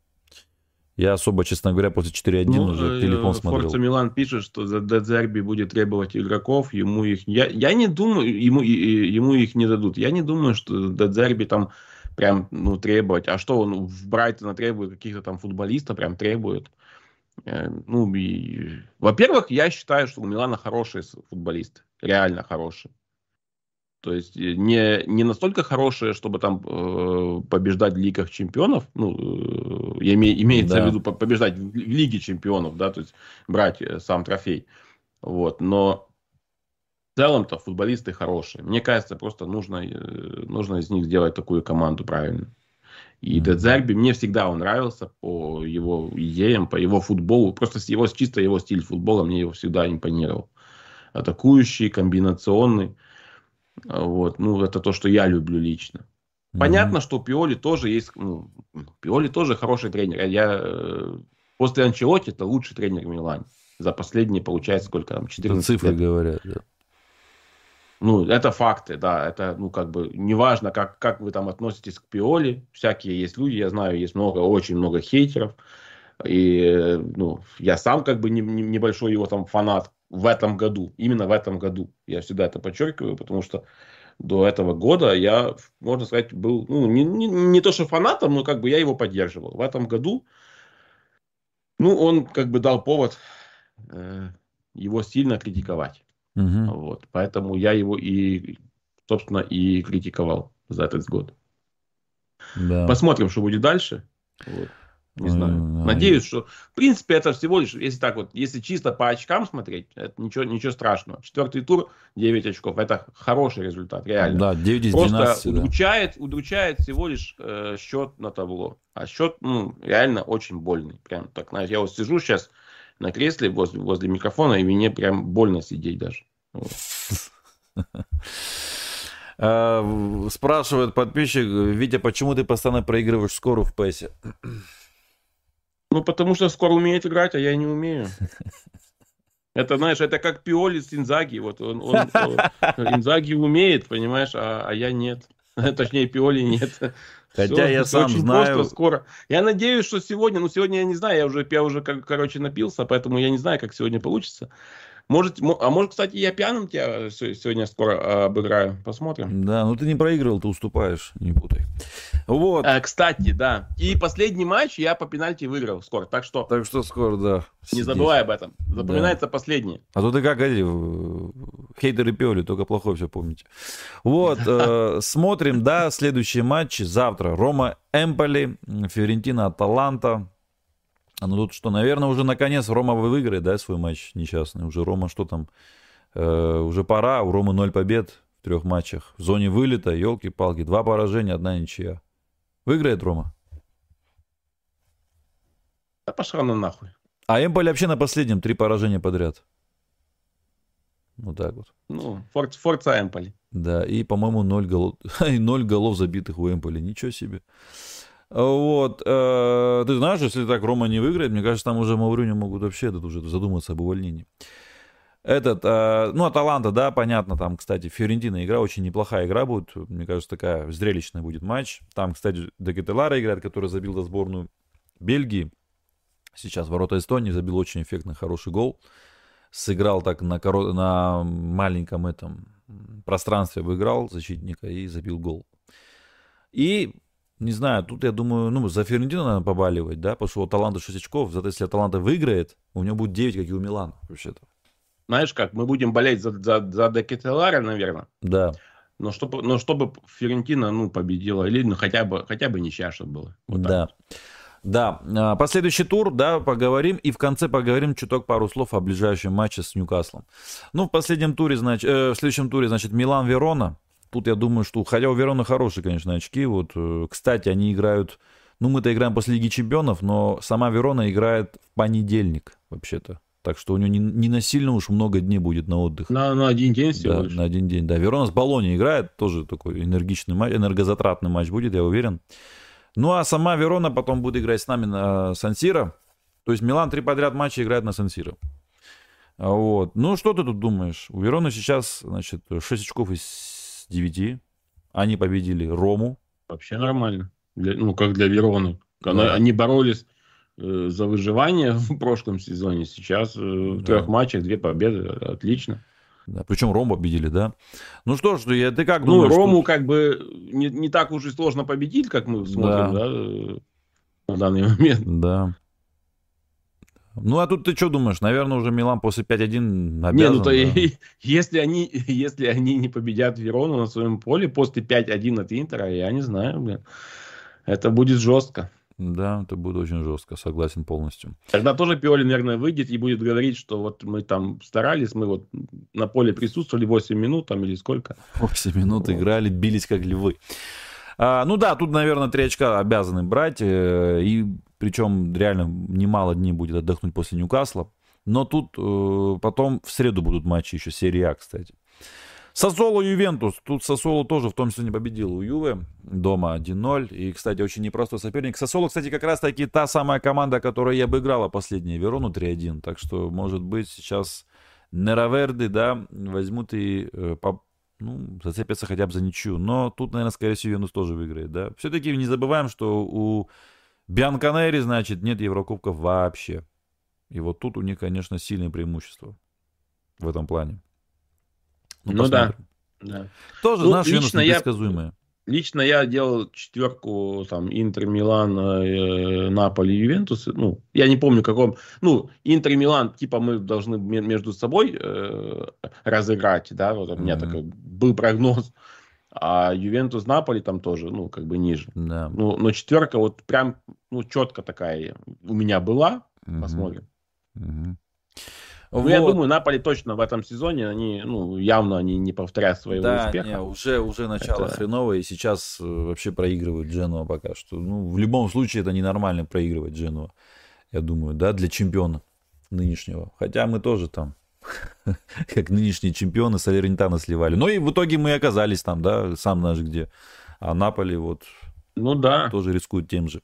Я особо, честно говоря, после 4-1 ну, уже телефон смотрел. Форца Милан пишет, что за Дезерби будет требовать игроков, ему их... Я, я не думаю, ему, ему их не дадут. Я не думаю, что Дезерби там прям ну, требовать. А что он в Брайтона требует каких-то там футболистов, прям требует. Э, ну, и... Во-первых, я считаю, что у Милана хорошие футболисты. Реально хорошие. То есть э, не, не настолько хорошие, чтобы там э, побеждать в лигах чемпионов, ну, э, име, имеется да. в виду побеждать в, в лиге чемпионов, да, то есть брать э, сам трофей. Вот, но в целом-то футболисты хорошие. Мне кажется, просто нужно, э, нужно из них сделать такую команду правильно. И mm-hmm. Дедзерби, мне всегда он нравился по его идеям, по его футболу. Просто с его, чисто его стиль футбола мне его всегда импонировал. Атакующий, комбинационный. Вот, ну, это то, что я люблю лично. Понятно, mm-hmm. что Пиоли тоже есть, ну, Пиоли тоже хороший тренер. Я э, после Анчелоти это лучший тренер в Милане. За последние, получается, сколько там, 14 это цифры лет. говорят, да. Ну, это факты, да. Это, ну, как бы, неважно, как, как вы там относитесь к Пиоли. Всякие есть люди, я знаю, есть много, очень много хейтеров. И, ну, я сам, как бы, не, не, небольшой его там фанат в этом году, именно в этом году. Я всегда это подчеркиваю, потому что до этого года я, можно сказать, был, ну, не, не, не то что фанатом, но как бы я его поддерживал. В этом году, ну, он как бы дал повод э, его сильно критиковать. Угу. Вот, поэтому я его и, собственно, и критиковал за этот год. Да. Посмотрим, что будет дальше. Вот. Не знаю. Надеюсь, что в принципе это всего лишь, если так вот, если чисто по очкам смотреть, это ничего, ничего страшного. Четвертый тур 9 очков. Это хороший результат, реально. Да, 9 из Просто 12, удручает, да. удручает всего лишь э, счет на табло. А счет, ну, реально очень больный. Прям так, знаешь, я вот сижу сейчас на кресле возле, возле микрофона, и мне прям больно сидеть даже. А, спрашивает подписчик, Витя, почему ты постоянно проигрываешь скору в ПЭСе? Ну, потому что скоро умеет играть, а я не умею. Это, знаешь, это как Пиоли с Инзаги. Вот он, он, Инзаги умеет, понимаешь, а, а я нет. Точнее, Пиоли нет. Хотя Все, я сам очень знаю. Просто скоро. Я надеюсь, что сегодня, ну сегодня я не знаю, я уже, я уже, короче, напился, поэтому я не знаю, как сегодня получится. Может, а может, кстати, я пьяным тебя сегодня скоро обыграю. Посмотрим. Да, ну ты не проигрывал, ты уступаешь, не путай. Вот. А, кстати, да. И последний матч я по пенальти выиграл скоро, так что... Так что скоро, да. Не забывай об этом. Запоминается да. последний. А то ты как, эти, хейтеры пели, только плохое все помните. Вот, э, смотрим, да, следующий матч завтра. Рома Эмполи, Фиорентина Аталанта. А ну тут что, наверное, уже наконец Рома выиграет, да, свой матч несчастный. Уже Рома что там? Э, уже пора, у Ромы ноль побед в трех матчах. В зоне вылета, елки-палки, два поражения, одна ничья. Выиграет Рома? Да пошла на нахуй. А Эмполи вообще на последнем три поражения подряд. Вот так вот. Ну, Фор, Форца Эмполи. Да, и, по-моему, ноль голов, ноль голов забитых у Эмполи. Ничего себе. Вот. Э, ты знаешь, если так Рома не выиграет, мне кажется, там уже Мауриню могут вообще этот уже задуматься об увольнении. Этот, э, ну, Аталанта, да, понятно, там, кстати, Фиорентина игра, очень неплохая игра будет, мне кажется, такая зрелищная будет матч. Там, кстати, Декетелара играет, который забил за сборную Бельгии. Сейчас ворота Эстонии забил очень эффектный, хороший гол. Сыграл так на, коро... на маленьком этом пространстве, выиграл защитника и забил гол. И не знаю, тут я думаю, ну, за Ферентину надо побаливать, да, потому что у Таланта 6 очков, зато если Таланта выиграет, у него будет 9, как и у Милана, вообще-то знаешь как, мы будем болеть за, за, за Декетелара, наверное. Да. Но чтобы, но чтобы Ферентина, ну, победила, или ну, хотя бы, хотя бы ничья, чтобы было. Вот да. Да, а, последующий тур, да, поговорим, и в конце поговорим чуток пару слов о ближайшем матче с Ньюкаслом. Ну, в последнем туре, значит, э, в следующем туре, значит, Милан-Верона. Тут я думаю, что, хотя у Верона хорошие, конечно, очки, вот, э, кстати, они играют, ну, мы-то играем после Лиги Чемпионов, но сама Верона играет в понедельник, вообще-то. Так что у него не, не насильно уж много дней будет на отдых. На, на один день всего да, лишь. на один день, да. Верона с Болони играет, тоже такой энергичный матч, энергозатратный матч будет, я уверен. Ну, а сама Верона потом будет играть с нами на Сан-Сиро. То есть Милан три подряд матча играет на Сан-Сиро. Вот. Ну, что ты тут думаешь? У Вероны сейчас, значит, 6 очков из 9. Они победили Рому. Вообще нормально. Для, ну, как для Вероны. Да. Они боролись Э, за выживание в прошлом сезоне. Сейчас э, в да. трех матчах две победы. Отлично. Да, причем Рому победили, да? Ну что ж, я, ты как ну, думаешь? Ну, Рому что... как бы не, не так уж и сложно победить, как мы смотрим, да, да э, на данный момент. Да. Ну, а тут ты что думаешь? Наверное, уже Милан после 5-1 обязан. Не, ну то да. и, если, они, если они не победят Верону на своем поле после 5-1 от Интера, я не знаю, блин. Это будет жестко. Да, это будет очень жестко, согласен полностью. Тогда тоже Пиоли, наверное, выйдет и будет говорить, что вот мы там старались, мы вот на поле присутствовали 8 минут там или сколько. 8 минут вот. играли, бились как львы. А, ну да, тут, наверное, три очка обязаны брать, э, и причем реально немало дней будет отдохнуть после Ньюкасла. Но тут э, потом в среду будут матчи еще, серия А, кстати. Сосоло Ювентус. Тут Сосоло тоже в том числе не победил у Юве. Дома 1-0. И, кстати, очень непростой соперник. Сосоло, кстати, как раз таки та самая команда, которая и обыграла последние Верону 3-1. Так что, может быть, сейчас Нераверды, да, возьмут и э, по, ну, зацепятся хотя бы за ничью. Но тут, наверное, скорее всего, Ювентус тоже выиграет, да. Все-таки не забываем, что у Бианканери, значит, нет Еврокубков вообще. И вот тут у них, конечно, сильное преимущество в этом плане. Ну, ну да. да. Тоже ну, наш лично я, лично я делал четверку там Интер, Милан, э, Наполи, Ювентус. Ну, я не помню каком. Ну, Интер, Милан, типа мы должны между собой э, разыграть, да, вот у меня mm-hmm. такой был прогноз. А Ювентус, Наполи там тоже, ну, как бы ниже. Да. Ну, но четверка вот прям, ну, четко такая у меня была. Mm-hmm. Посмотрим. Mm-hmm. Ну, вот. я думаю, Наполи точно в этом сезоне, они, ну, явно они не повторяют своего да, успеха. Не, уже, уже начало это... хреновое, и сейчас э, вообще проигрывают Дженуа пока что. Ну, в любом случае, это ненормально проигрывать Дженуа, я думаю, да, для чемпиона нынешнего. Хотя мы тоже там, как нынешние чемпионы, Салернитана сливали. Но и в итоге мы оказались там, да, сам наш где. А Наполи вот ну, да. тоже рискует тем же.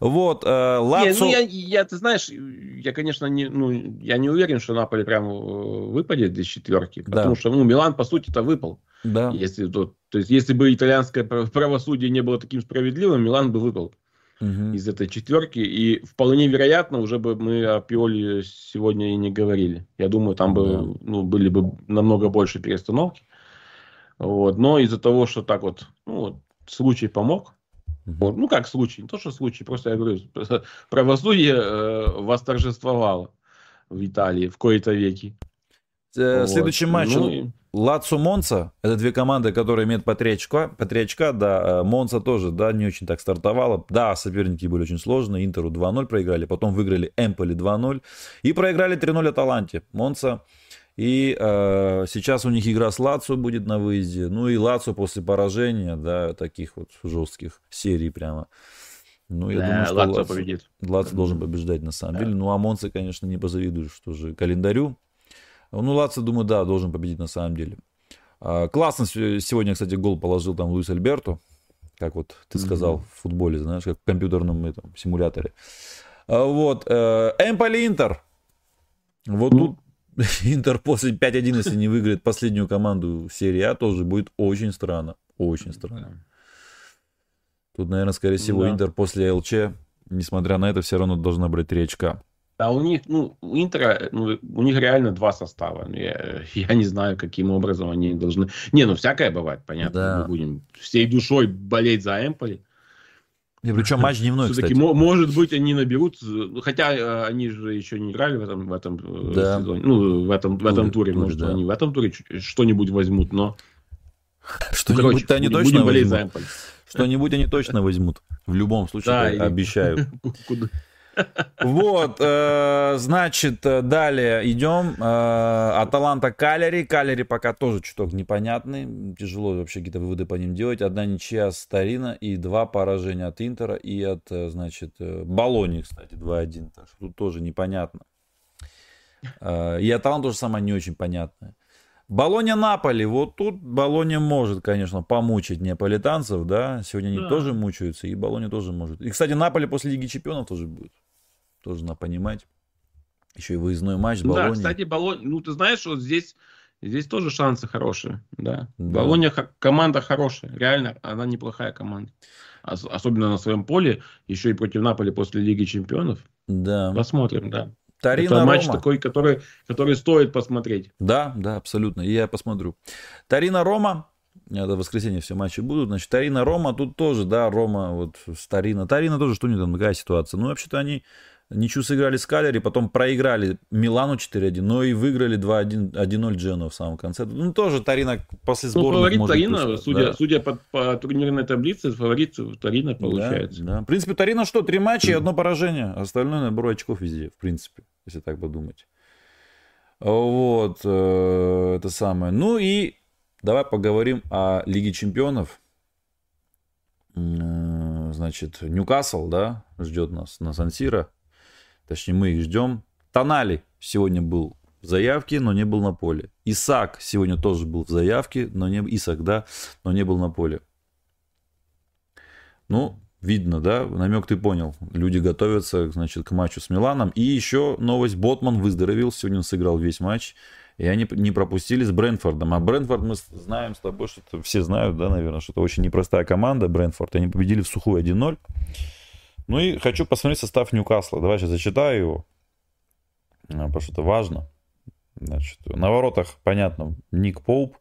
Вот, э, Лацо... Не, ну, я, я, ты знаешь, я, конечно, не, ну, я не уверен, что Наполе прям э, выпадет из четверки, да. потому что, ну, Милан, по сути-то, выпал. Да. Если, то, то есть, если бы итальянское правосудие не было таким справедливым, Милан бы выпал угу. из этой четверки. И вполне вероятно, уже бы мы о Пиоле сегодня и не говорили. Я думаю, там бы, да. ну, были бы намного больше перестановки. Вот. Но из-за того, что так вот, ну, вот, случай помог, вот. Ну, как случай, не то, что случай, просто я говорю, правосудие э, восторжествовало в Италии в кои-то веки. Э, вот. Следующий матч. Ну, и... Лацо Монца. Это две команды, которые имеют по три очка. По три очка, да. Э, Монца тоже, да, не очень так стартовала. Да, соперники были очень сложные. Интеру 2-0 проиграли. Потом выиграли Эмполи 2-0. И проиграли 3-0 Аталанте. Монца и э, сейчас у них игра с Лацо будет на выезде. Ну и Лацо после поражения, да, таких вот жестких серий прямо. Ну, я да, думаю, что Лацо победит. Лацо должен побеждать на самом да. деле. Ну, а Монце, конечно, не позавидуешь что же календарю. Ну, Лацо, думаю, да, должен победить на самом деле. А, классно сегодня, кстати, гол положил там Луис Альберто. Как вот ты сказал mm-hmm. в футболе, знаешь, как в компьютерном этом, симуляторе. А, вот. Э, Эмполи Интер. Вот mm-hmm. тут Интер после 5-1, если не выиграет последнюю команду серии А, тоже будет очень странно. Очень странно. Тут, наверное, скорее всего, да. Интер после ЛЧ, несмотря на это, все равно должна брать 3 очка. А у них, ну, у Интера, ну, у них реально два состава. Ну, я, я не знаю, каким образом они должны... Не, ну, всякое бывает, понятно. Да. Мы будем всей душой болеть за Эмполи. И причем матч дневной, Все-таки, кстати. может быть, они наберут, хотя э, они же еще не играли в этом, в этом э, да. сезоне, ну, в этом, в этом туре, туре может, да. они в этом туре что-нибудь возьмут, но... Что-нибудь они точно будем болеть возьмут. Что-нибудь они точно возьмут. В любом случае, да, обещаю. Вот, э, значит, далее идем. Э, Аталанта Калери. Калери пока тоже чуток непонятный. Тяжело вообще какие-то выводы по ним делать. Одна ничья с Тарина и два поражения от Интера и от, э, значит, Болони, кстати, 2-1. Так что тут тоже непонятно. И Аталанта тоже самое не очень понятное. Болоня Наполи. Вот тут Болоня может, конечно, помучить неаполитанцев, да. Сегодня они да. тоже мучаются, и Болоня тоже может. И, кстати, Наполи после Лиги Чемпионов тоже будет. Тоже надо понимать. Еще и выездной матч Болони. Да, кстати, Болоня, ну ты знаешь, вот здесь, здесь тоже шансы хорошие, да. да. Болоня команда хорошая, реально, она неплохая команда. Особенно на своем поле, еще и против Наполи после Лиги Чемпионов. Да. Посмотрим, да. Тарина Это матч Рома. такой, который, который стоит посмотреть. Да, да, абсолютно. И я посмотрю. Тарина Рома. Это воскресенье все матчи будут. Значит, Тарина Рома тут тоже, да, Рома, вот Тарина. Тарина тоже, что у них там, такая ситуация. Ну, вообще-то они ничью сыграли с Калери, потом проиграли Милану 4-1, но и выиграли 2-1, 1-0 Джену в самом конце. Ну, тоже Тарина после сборных ну, фаворит может Тарина, пустить, судя, да. судя по, по турнирной таблице, фаворит Тарина получается. Да, да. В принципе, Тарина что, три матча и одно поражение. Остальное набор очков везде, в принципе, если так подумать. Вот, э, это самое. Ну и давай поговорим о Лиге Чемпионов. Э, значит, Ньюкасл, да, ждет нас на Сан-Сиро. Точнее, мы их ждем. Тонали сегодня был в заявке, но не был на поле. Исаак сегодня тоже был в заявке, но не Исаак, да, но не был на поле. Ну, видно, да, намек ты понял. Люди готовятся, значит, к матчу с Миланом. И еще новость, Ботман выздоровел, сегодня сыграл весь матч. И они не пропустили с Брэнфордом. А Брэнфорд мы знаем с тобой, что все знают, да, наверное, что это очень непростая команда, Брэнфорд. Они победили в сухую 1-0. Ну и хочу посмотреть состав Ньюкасла. Давай сейчас зачитаю его, а, потому что это важно. Значит, на воротах, понятно, Ник Поуп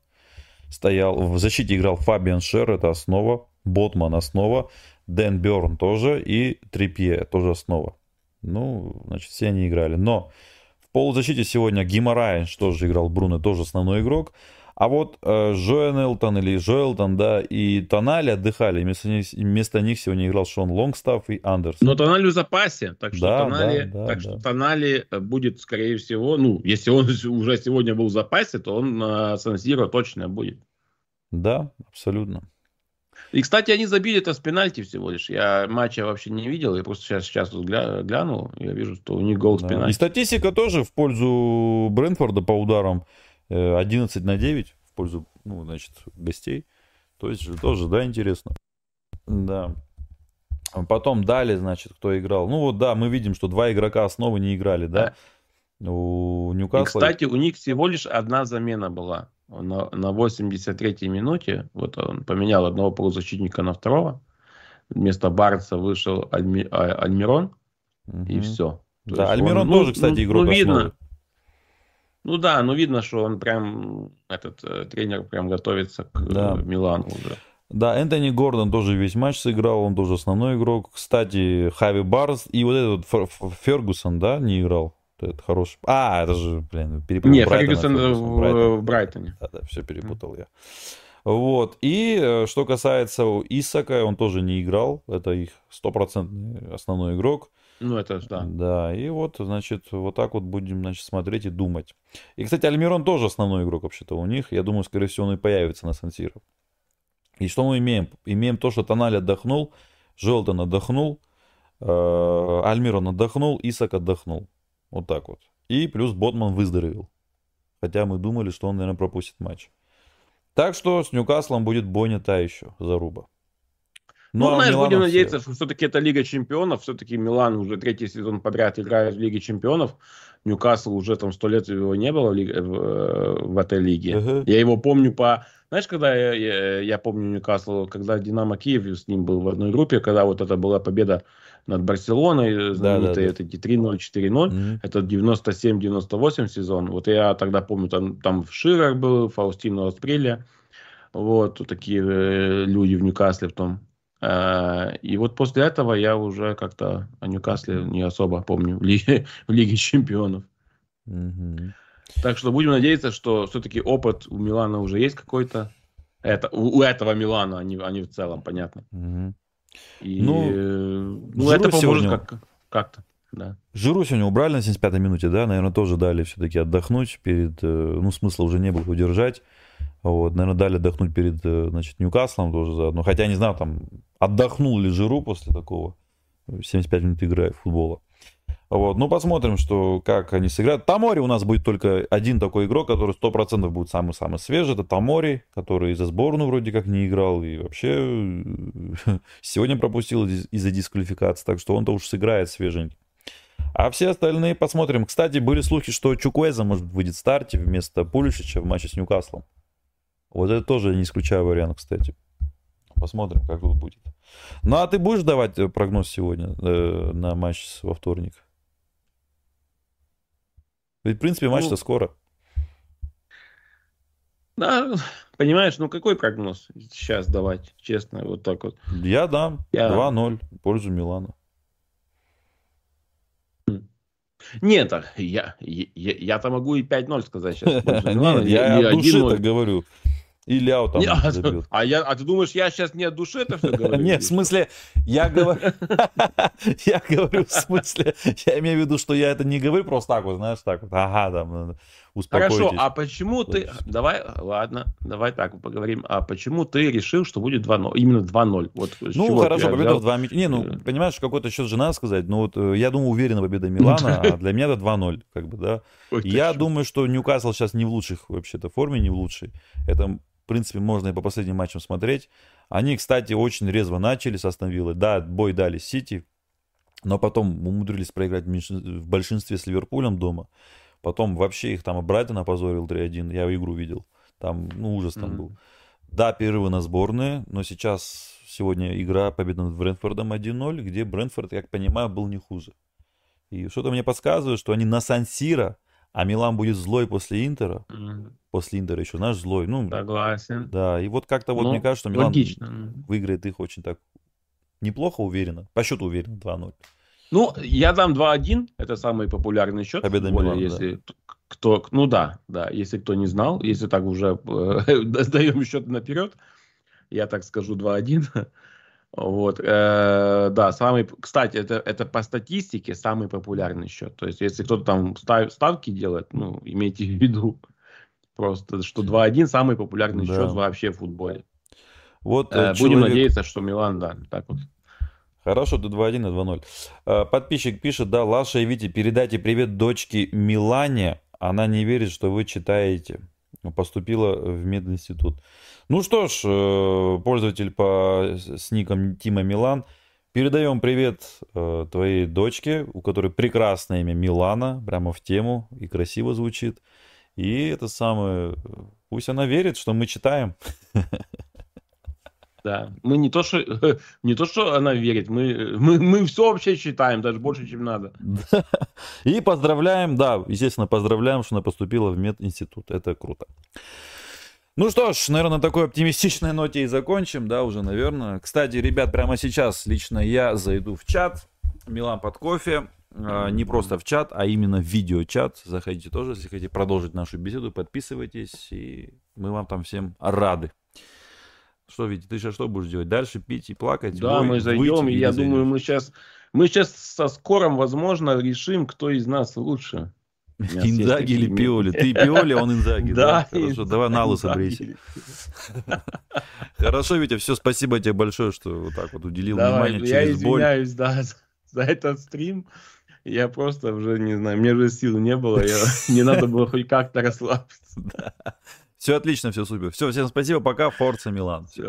стоял. В защите играл Фабиан Шер, это основа. Ботман основа. Дэн Берн тоже. И Трипье тоже основа. Ну, значит, все они играли. Но в полузащите сегодня Гимарайн, что же играл Бруно, тоже основной игрок. А вот э, Джоэн Элтон или Джоэлтон, да, и Тонали отдыхали. Вместо них, вместо них сегодня играл Шон Лонгстаф и Андерсон. Но Тонали в запасе, так что, да, Тонали, да, да, так да. что Тонали э, будет, скорее всего, ну, если он уже сегодня был в запасе, то он на Сан-Сиро точно будет. Да, абсолютно. И, кстати, они забили это с пенальти всего лишь. Я матча вообще не видел, я просто сейчас, сейчас вот гля, глянул, я вижу, что у них гол с пенальти. И статистика тоже в пользу Брэнфорда по ударам. 11 э, на 9 в пользу, ну, значит, гостей. То есть же тоже, да, интересно. Да. Потом далее, значит, кто играл. Ну вот, да, мы видим, что два игрока основы не играли, да. У Ньюкасла... И, кстати, у них всего лишь одна замена была. На, на 83-й минуте, вот он поменял одного полузащитника на второго. Вместо Барца вышел Альми, а, Альмирон, угу. и все. То да, Альмирон он, тоже, ну, кстати, игрок ну, видно, ну да, ну видно, что он прям, этот э, тренер прям готовится к э, да. Милану уже. Да, Энтони Гордон тоже весь матч сыграл, он тоже основной игрок. Кстати, Хави Барс и вот этот Фергусон, да, не играл. Это хороший. А, это же, блин, перепутал. Нет, Фергюсон в, Брайтон. в Брайтоне. Да, да, все перепутал mm. я. Вот. И э, что касается Исака, он тоже не играл. Это их стопроцентный основной игрок. Ну, это да. Да, и вот, значит, вот так вот будем, значит, смотреть и думать. И, кстати, Альмирон тоже основной игрок вообще-то у них. Я думаю, скорее всего, он и появится на Сан-Сиро. И что мы имеем? Имеем то, что Тональ отдохнул, Желтон отдохнул, Э, Альмирон отдохнул, Исак отдохнул. Вот так вот. И плюс Ботман выздоровел. Хотя мы думали, что он, наверное, пропустит матч. Так что с Ньюкаслом будет бойня та еще, заруба. Ну, ну а знаешь, будем все... надеяться, что все-таки это Лига Чемпионов. Все-таки Милан уже третий сезон подряд играет в Лиге Чемпионов. Ньюкасл уже там сто лет его не было в, лиге, в, в этой лиге. Uh-huh. Я его помню по... Знаешь, когда я, я, я помню Ньюкасл, когда Динамо Киев с ним был в одной группе, когда вот это была победа над Барселоной, знаменитые да, да, да. эти 3-0, 4-0, mm-hmm. это 97-98 сезон. Вот я тогда помню, там, там Ширер был, Фаустино Асприлия, вот, такие э, люди в Ньюкасле в том. Э, и вот после этого я уже как-то о Ньюкасле не особо помню в Лиге, в Лиге Чемпионов. Угу. Так что будем надеяться, что все-таки опыт у Милана уже есть какой-то. Это, у, у этого Милана, а не, а в целом, понятно. Угу. И, ну, ну это поможет сегодня... как, как-то. Да. Жиру сегодня убрали на 75-й минуте, да, наверное, тоже дали все-таки отдохнуть перед, э, ну, смысла уже не было удержать. Вот, наверное, дали отдохнуть перед, э, значит, Ньюкаслом тоже заодно. Хотя, не знаю, там, отдохнул ли Жиру после такого 75 минут игры футбола. Вот, ну, посмотрим, что, как они сыграют. Тамори у нас будет только один такой игрок, который 100% будет самый-самый свежий. Это Тамори, который за сборную вроде как не играл. И вообще сегодня пропустил из-за дисквалификации. Так что он-то уж сыграет свеженький. А все остальные посмотрим. Кстати, были слухи, что Чукуэза может выйдет в старте вместо Пулишича в матче с Ньюкаслом. Вот это тоже не исключаю вариант, кстати. Посмотрим, как тут будет. Ну, а ты будешь давать э, прогноз сегодня э, на матч во вторник? Ведь, в принципе, матч-то ну, скоро. Да, понимаешь, ну какой прогноз сейчас давать, честно, вот так вот? Я дам. Я... 2-0 в пользу Милана. Нет, я, я, я-то могу и 5-0 сказать сейчас. Нет, я от души так говорю. И Ляо там не, забил. А, я, а ты думаешь, я сейчас не от души это все говорю? Нет, в смысле, я говорю... Я говорю, в смысле, я имею в виду, что я это не говорю просто так вот, знаешь, так вот, ага, там, успокойтесь. Хорошо, а почему ты... Давай, ладно, давай так поговорим. А почему ты решил, что будет 2-0? Именно 2-0? Вот ну, хорошо, победа в 2 Не, ну, э. понимаешь, какой-то счет же надо сказать. Ну, вот э, я думаю, уверенно победа Милана, а для меня это 2-0, как бы, да. Я думаю, что Ньюкасл сейчас не в лучших вообще-то форме, не в лучшей. Это принципе, можно и по последним матчам смотреть. Они, кстати, очень резво начали с Астон Виллы. Да, бой дали Сити, но потом умудрились проиграть в большинстве с Ливерпулем дома. Потом вообще их там Брайтон опозорил 3-1. Я игру видел. Там, ну, ужас там mm-hmm. был. Да, перерывы на сборные, но сейчас сегодня игра победа над Брентфордом 1-0, где Брентфорд, как понимаю, был не хуже. И что-то мне подсказывает, что они на Сан-Сиро а Милан будет злой после Интера. Mm. После Интера еще, знаешь, злой. Ну, Согласен. Да, и вот как-то вот ну, мне кажется, что Милан логично. выиграет их очень так неплохо, уверенно. По счету уверенно, 2-0. Ну, я дам 2-1, это самый популярный счет. Победа Милана, если да. кто, ну да, да, если кто не знал, если так уже э, сдаем счет наперед, я так скажу 2-1. Вот, э, да, самый, кстати, это, это по статистике самый популярный счет. То есть, если кто-то там став, ставки делает, ну, имейте в виду просто, что 2-1 самый популярный да. счет вообще в футболе. Вот, э, человек... Будем надеяться, что Милан, да, так вот. Хорошо, до 2-1 и 2-0. Э, подписчик пишет, да, Лаша и Вити, передайте привет дочке Милане. Она не верит, что вы читаете. Поступила в мединститут. Ну что ж, э, пользователь по, с ником Тима Милан, передаем привет э, твоей дочке, у которой прекрасное имя Милана, прямо в тему и красиво звучит. И это самое, пусть она верит, что мы читаем. Да, мы не то, что, не то, что она верит, мы, мы, мы все вообще читаем, даже больше, чем надо. И поздравляем, да, естественно, поздравляем, что она поступила в мединститут. Это круто. Ну что ж, наверное, на такой оптимистичной ноте и закончим, да, уже, наверное. Кстати, ребят, прямо сейчас лично я зайду в чат. Милан под кофе. А, не просто в чат, а именно в видеочат. Заходите тоже, если хотите продолжить нашу беседу, подписывайтесь, и мы вам там всем рады. Что, Витя, ты сейчас что будешь делать? Дальше пить и плакать? Да, мы зайдем, и я зайдешь? думаю, мы сейчас, мы сейчас со скором, возможно, решим, кто из нас лучше. Инзаги или Пиоли? Ты Пиоли, он Инзаги. Да, Хорошо, давай на лысо брейся. Хорошо, Витя, все, спасибо тебе большое, что вот так вот уделил внимание через боль. Я извиняюсь, да. за этот стрим. Я просто уже не знаю, мне уже сил не было, не надо было хоть как-то расслабиться. Все отлично, все супер. Все, всем спасибо, пока, Форца Милан.